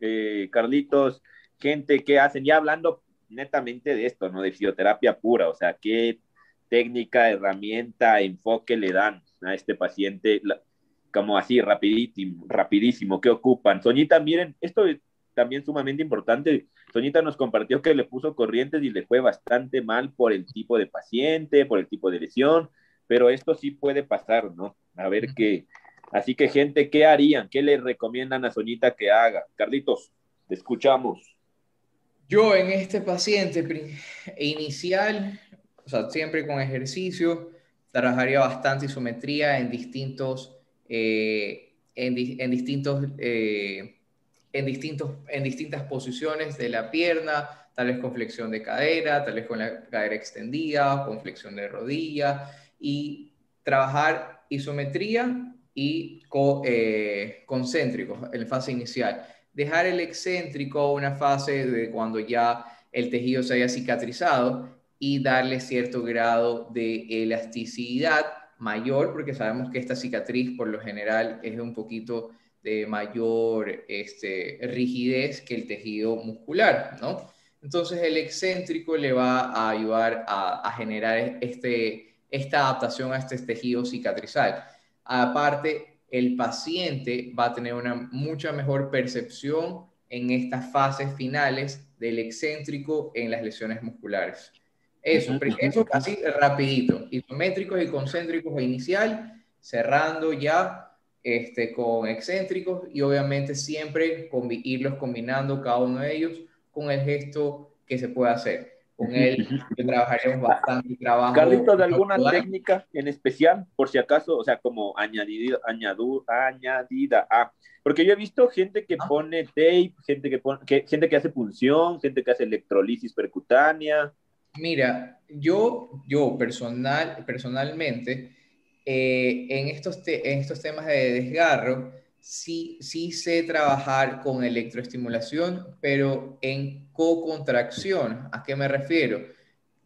eh, Carlitos? Gente, ¿qué hacen? Ya hablando netamente de esto, ¿no? De fisioterapia pura, o sea, ¿qué técnica, herramienta, enfoque le dan a este paciente? Como así, rapidísimo, rapidísimo, ¿qué ocupan? Soñita, miren, esto es también sumamente importante. Soñita nos compartió que le puso corrientes y le fue bastante mal por el tipo de paciente, por el tipo de lesión, pero esto sí puede pasar, ¿no? A ver qué. Así que, gente, ¿qué harían? ¿Qué le recomiendan a Soñita que haga? Carlitos, te escuchamos. Yo en este paciente inicial, o sea, siempre con ejercicio, trabajaría bastante isometría en distintos, eh, en, di- en distintos, eh, en distintos, en distintas posiciones de la pierna, tal vez con flexión de cadera, tal vez con la cadera extendida, con flexión de rodilla y trabajar isometría y co- eh, en fase inicial. Dejar el excéntrico una fase de cuando ya el tejido se haya cicatrizado y darle cierto grado de elasticidad mayor, porque sabemos que esta cicatriz por lo general es un poquito de mayor este, rigidez que el tejido muscular, ¿no? Entonces el excéntrico le va a ayudar a, a generar este, esta adaptación a este tejido cicatrizal. Aparte, el paciente va a tener una mucha mejor percepción en estas fases finales del excéntrico en las lesiones musculares. Eso, eso así rapidito, isométricos y concéntricos inicial, cerrando ya este, con excéntricos y obviamente siempre combi- irlos combinando cada uno de ellos con el gesto que se puede hacer. Con él trabajaremos bastante trabajo. Carlitos, ¿alguna corporal. técnica en especial, por si acaso, o sea, como añadida, añadu- añadida a? Porque yo he visto gente que Ah. pone tape, gente que, pone, que, gente que hace punción, gente que hace electrolisis percutánea. Mira, yo, yo personal, personalmente, eh, en, estos en estos temas de desgarro, sí, sí sé trabajar con electroestimulación, pero en co-contracción. ¿A qué me refiero?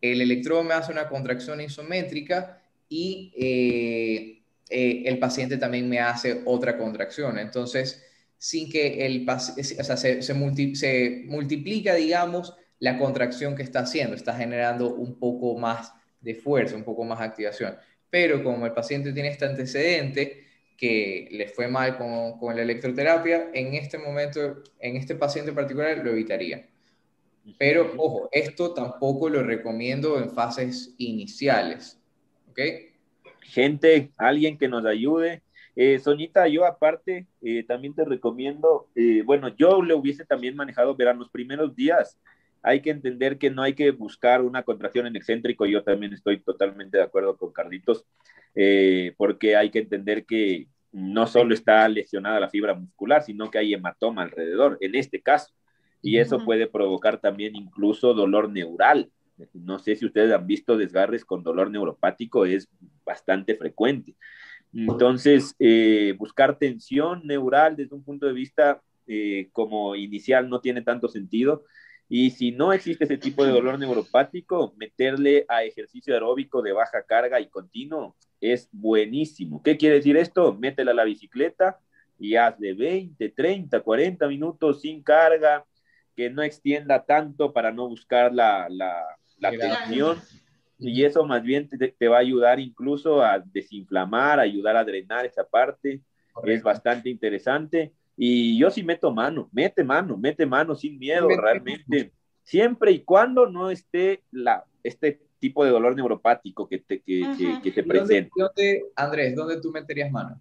El electrodo me hace una contracción isométrica y eh, eh, el paciente también me hace otra contracción. Entonces, sin que el paciente, o sea, se, se, se multiplica, digamos, la contracción que está haciendo, está generando un poco más de fuerza, un poco más activación. Pero como el paciente tiene este antecedente que le fue mal con, con la electroterapia, en este momento, en este paciente en particular, lo evitaría. Pero, ojo, esto tampoco lo recomiendo en fases iniciales. ¿Ok? Gente, alguien que nos ayude. Eh, Soñita, yo aparte, eh, también te recomiendo, eh, bueno, yo le hubiese también manejado, verán, los primeros días, hay que entender que no hay que buscar una contracción en excéntrico. Yo también estoy totalmente de acuerdo con Carlitos, eh, porque hay que entender que no solo está lesionada la fibra muscular, sino que hay hematoma alrededor, en este caso. Y eso puede provocar también incluso dolor neural. No sé si ustedes han visto desgarres con dolor neuropático, es bastante frecuente. Entonces, eh, buscar tensión neural desde un punto de vista eh, como inicial no tiene tanto sentido y si no existe ese tipo de dolor neuropático, meterle a ejercicio aeróbico de baja carga y continuo es buenísimo. ¿Qué quiere decir esto? Métela a la bicicleta y hazle 20, 30, 40 minutos sin carga, que no extienda tanto para no buscar la, la, la tensión. Y eso más bien te, te, va a ayudar incluso a desinflamar, ayudar a drenar esa parte. Correcto. Es bastante interesante. Y yo sí meto mano, mete mano, mete mano sin miedo, mete realmente. Siempre y cuando no esté la, este tipo de dolor neuropático que te, que, que, que te presenta. ¿Dónde, Andrés, ¿dónde tú meterías mano?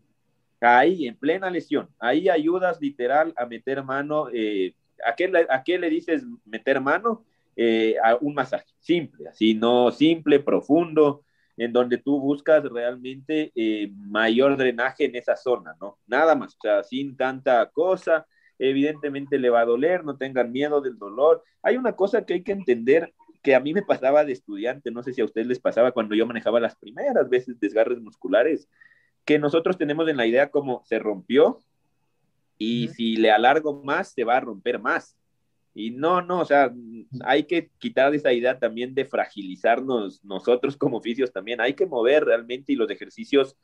Ahí, en plena lesión. Ahí ayudas literal a meter mano. Eh, ¿a, qué, ¿A qué le dices meter mano? Eh, a un masaje simple, así, no simple, profundo, en donde tú buscas realmente eh, mayor drenaje en esa zona, ¿no? Nada más, o sea, sin tanta cosa, evidentemente le va a doler, no tengan miedo del dolor. Hay una cosa que hay que entender que a mí me pasaba de estudiante, no sé si a ustedes les pasaba cuando yo manejaba las primeras veces desgarres musculares, que nosotros tenemos en la idea como se rompió y uh -huh. si le alargo más, se va a romper más. Y no, no, o sea, hay que quitar esa idea también de fragilizarnos nosotros como oficios también. Hay que mover realmente y los ejercicios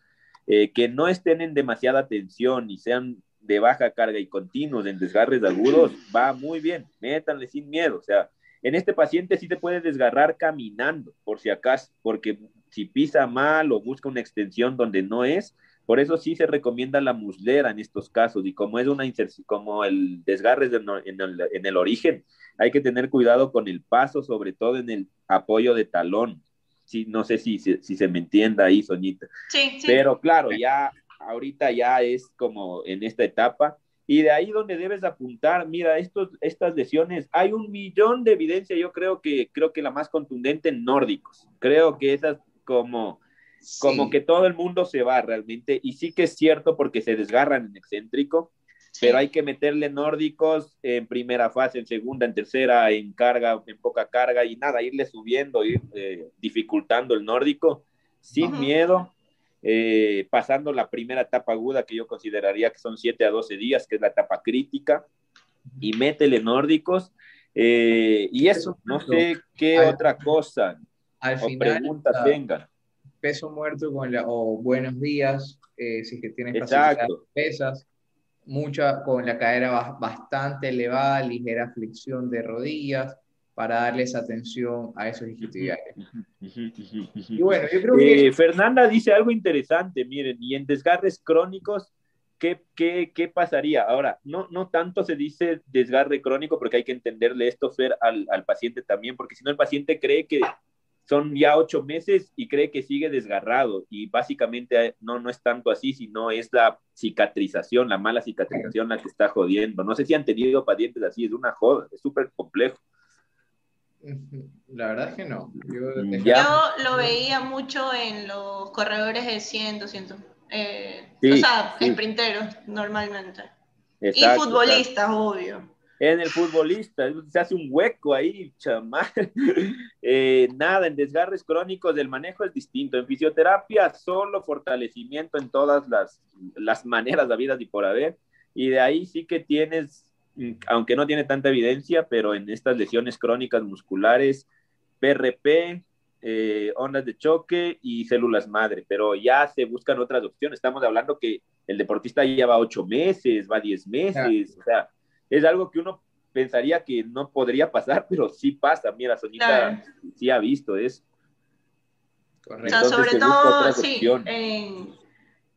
eh, que no estén en demasiada tensión y sean de baja carga y continuos en desgarres agudos, va muy bien. Métanle sin miedo. O sea, en este paciente sí te puede desgarrar caminando, por si acaso, porque si pisa mal o busca una extensión donde no es, por eso sí se recomienda la muslera en estos casos y como es una como el desgarre en el, en el origen, hay que tener cuidado con el paso, sobre todo en el apoyo de talón. Sí, no sé si, si, si se me entienda ahí, Soñita. Sí, sí. Pero claro, ya ahorita ya es como en esta etapa. Y de ahí donde debes apuntar, mira, estos, estas lesiones, hay un millón de evidencia, yo creo que, creo que la más contundente en nórdicos. Creo que esas como Sí. como que todo el mundo se va realmente, y sí que es cierto porque se desgarran en excéntrico, sí. pero hay que meterle nórdicos en primera fase, en segunda, en tercera, en carga, en poca carga, y nada, irle subiendo, ir eh, dificultando el nórdico, sin -huh. miedo, eh, pasando la primera etapa aguda que yo consideraría que son 7 a 12 días, que es la etapa crítica, y métele nórdicos, eh, y eso, no sé qué al, otra cosa al o final, preguntas uh, tengan peso muerto con la, o buenos días, eh, si es que tienes pesas, mucha con la cadera bastante elevada, ligera flexión de rodillas, para darles atención a esos isquiotibiales. y bueno, yo creo que... Eh, Fernanda dice algo interesante, miren, y en desgarres crónicos, ¿qué, qué, qué pasaría? Ahora, no, no tanto se dice desgarre crónico, porque hay que entenderle esto, Fer, al, al paciente también, porque si no el paciente cree que son ya ocho meses y cree que sigue desgarrado y básicamente no, no es tanto así, sino es la cicatrización, la mala cicatrización la que está jodiendo. No sé si han tenido pacientes así, es una joda, es súper complejo. La verdad es que no. Yo, ya. Yo, lo veía mucho en los corredores de 100, 200. Eh, sí, o sea, sí. sprinteros normalmente. Exacto, y futbolistas, claro. obvio. En el futbolista, se hace un hueco ahí, chamán. Eh, nada, en desgarres crónicos el manejo es distinto. En fisioterapia, solo fortalecimiento en todas las, las maneras de vida y por haber. Y de ahí sí que tienes, aunque no tiene tanta evidencia, pero en estas lesiones crónicas musculares, PRP, eh, ondas de choque y células madre, pero ya se buscan otras opciones. Estamos hablando que el deportista ya va ocho meses, va diez meses, o sea, es algo que uno pensaría que no podría pasar, pero sí pasa. Mira, Sonita Claro. sí ha visto eso. O sea, sobre todo, sí, en,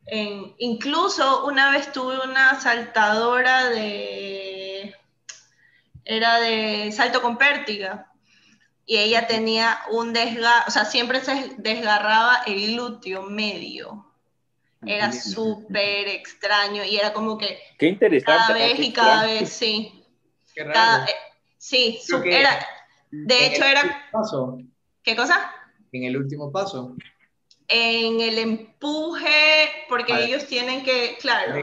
en- incluso una vez tuve una saltadora de, era de salto con pértiga, y ella tenía un desgarro, o sea, siempre se desgarraba el glúteo medio. Era súper extraño, y era como que Qué interesante. cada ¿no? vez y cada vez, sí. Qué raro. Cada- eh, sí, su- que- era, de hecho el era, último Paso, ¿qué cosa? en el último paso. En el empuje, porque Vale. ellos tienen que, claro,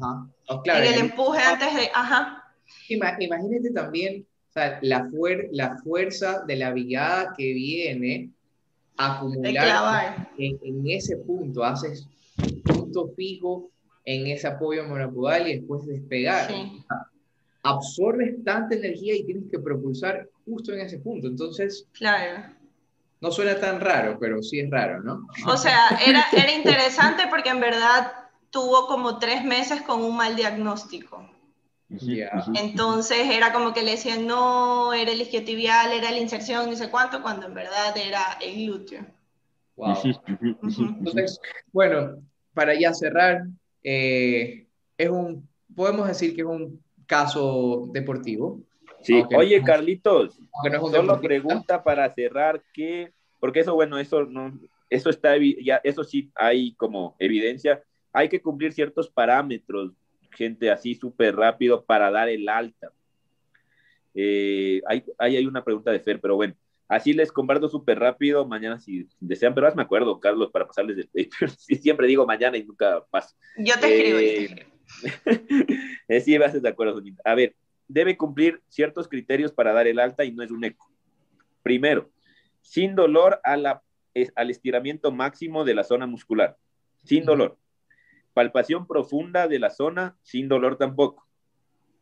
Ajá. Oh, claro, en el el- empuje antes de, ajá, Ima- Imagínate también o sea, la, fuer- la fuerza de la vigada que viene acumular en, en ese punto, haces punto fijo en ese apoyo monopodal y después despegar. Sí, Absorbes tanta energía y tienes que propulsar justo en ese punto. Entonces, claro. no suena tan raro, pero sí es raro, ¿no? O sea, era, era interesante porque en verdad tuvo como tres meses con un mal diagnóstico. Ujú. Entonces era como que le decían, no, era el isquiotibial, era la inserción, no sé cuánto, cuando en verdad era el glúteo. Wow. Entonces, bueno, para ya cerrar, eh, es un, podemos decir que es un caso deportivo, Sí, oye, no- Carlitos, no solo pregunta para cerrar que, porque eso, bueno, eso no, eso está, ya, eso sí hay como evidencia, hay que cumplir ciertos parámetros, gente así súper rápido para dar el alta. Eh, hay, ahí hay una pregunta de Fer, pero bueno, así les comparto súper rápido, mañana si desean, pero me acuerdo, Carlos, para pasarles el paper, sí, siempre digo mañana y nunca paso. Yo te escribo, Eh. Eh, sí, haces de acuerdo, Sonita. A ver, debe cumplir ciertos criterios para dar el alta y no es un eco. Primero, sin dolor a la- es- al estiramiento máximo de la zona muscular. Sin dolor. Palpación profunda de la zona, sin dolor tampoco.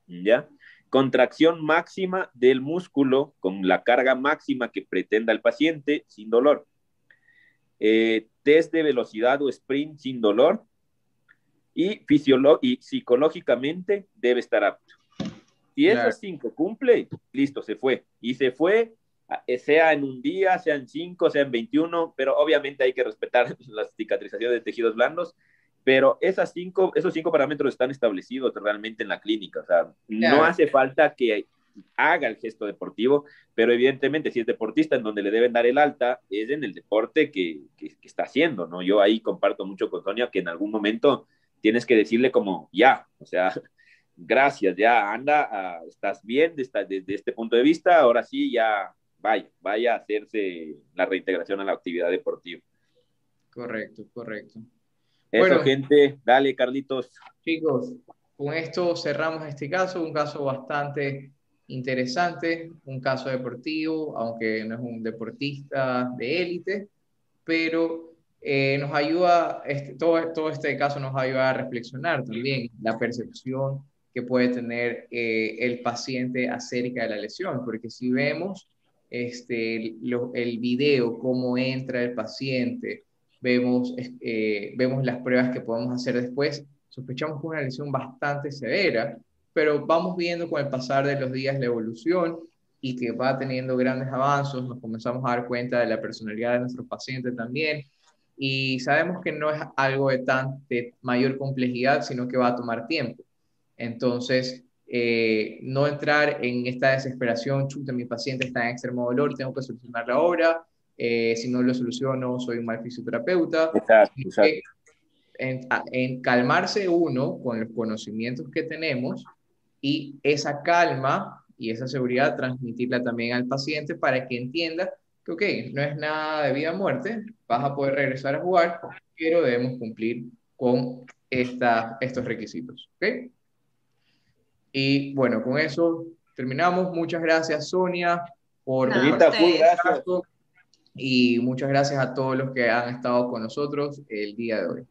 ¿Ya? Contracción máxima del músculo con la carga máxima que pretenda el paciente, sin dolor. Eh, test de velocidad o sprint sin dolor y, y psicológicamente debe estar apto. Si Claro. esas cinco cumple, listo, se fue. Y se fue, eh, sea en un día, sea en cinco, sea en 21, pero obviamente hay que respetar las cicatrizaciones de tejidos blandos. Pero esas cinco, esos cinco parámetros están establecidos realmente en la clínica. O sea, no hace falta que haga el gesto deportivo, pero evidentemente si es deportista en donde le deben dar el alta, es en el deporte que, que- que está haciendo, ¿no? Yo ahí comparto mucho con Sonia que en algún momento tienes que decirle como, ya, o sea, gracias, ya, anda, ah, estás bien desde, desde este punto de vista, ahora sí, ya, vaya, vaya a hacerse la reintegración a la actividad deportiva. Correcto, correcto. Eso, Bueno. gente, dale, Carlitos. Chicos, con esto cerramos este caso, un caso bastante interesante, un caso deportivo, aunque no es un deportista de élite, pero eh, nos ayuda, este, todo, todo este caso nos ayuda a reflexionar también la percepción que puede tener eh, el paciente acerca de la lesión, porque si vemos este, lo- el video, cómo entra el paciente, vemos, eh, vemos las pruebas que podemos hacer después, sospechamos que es una lesión bastante severa, pero vamos viendo con el pasar de los días la evolución y que va teniendo grandes avances, nos comenzamos a dar cuenta de la personalidad de nuestro paciente también, y sabemos que no es algo de tan de mayor complejidad, sino que va a tomar tiempo. Entonces, eh, no entrar en esta desesperación, chuta, mi paciente está en extremo dolor, tengo que solucionarlo ahora, eh, si no lo soluciono, soy un mal fisioterapeuta. Exacto, exacto. En, a- en calmarse uno con los conocimientos que tenemos y esa calma y esa seguridad transmitirla también al paciente para que entienda que, ok, no es nada de vida o muerte, vas a poder regresar a jugar, pero debemos cumplir con esta, estos requisitos. ¿ok? Y bueno, con eso terminamos. Muchas gracias, Sonia, por ustedes. gracias. Y muchas gracias a todos los que han estado con nosotros el día de hoy.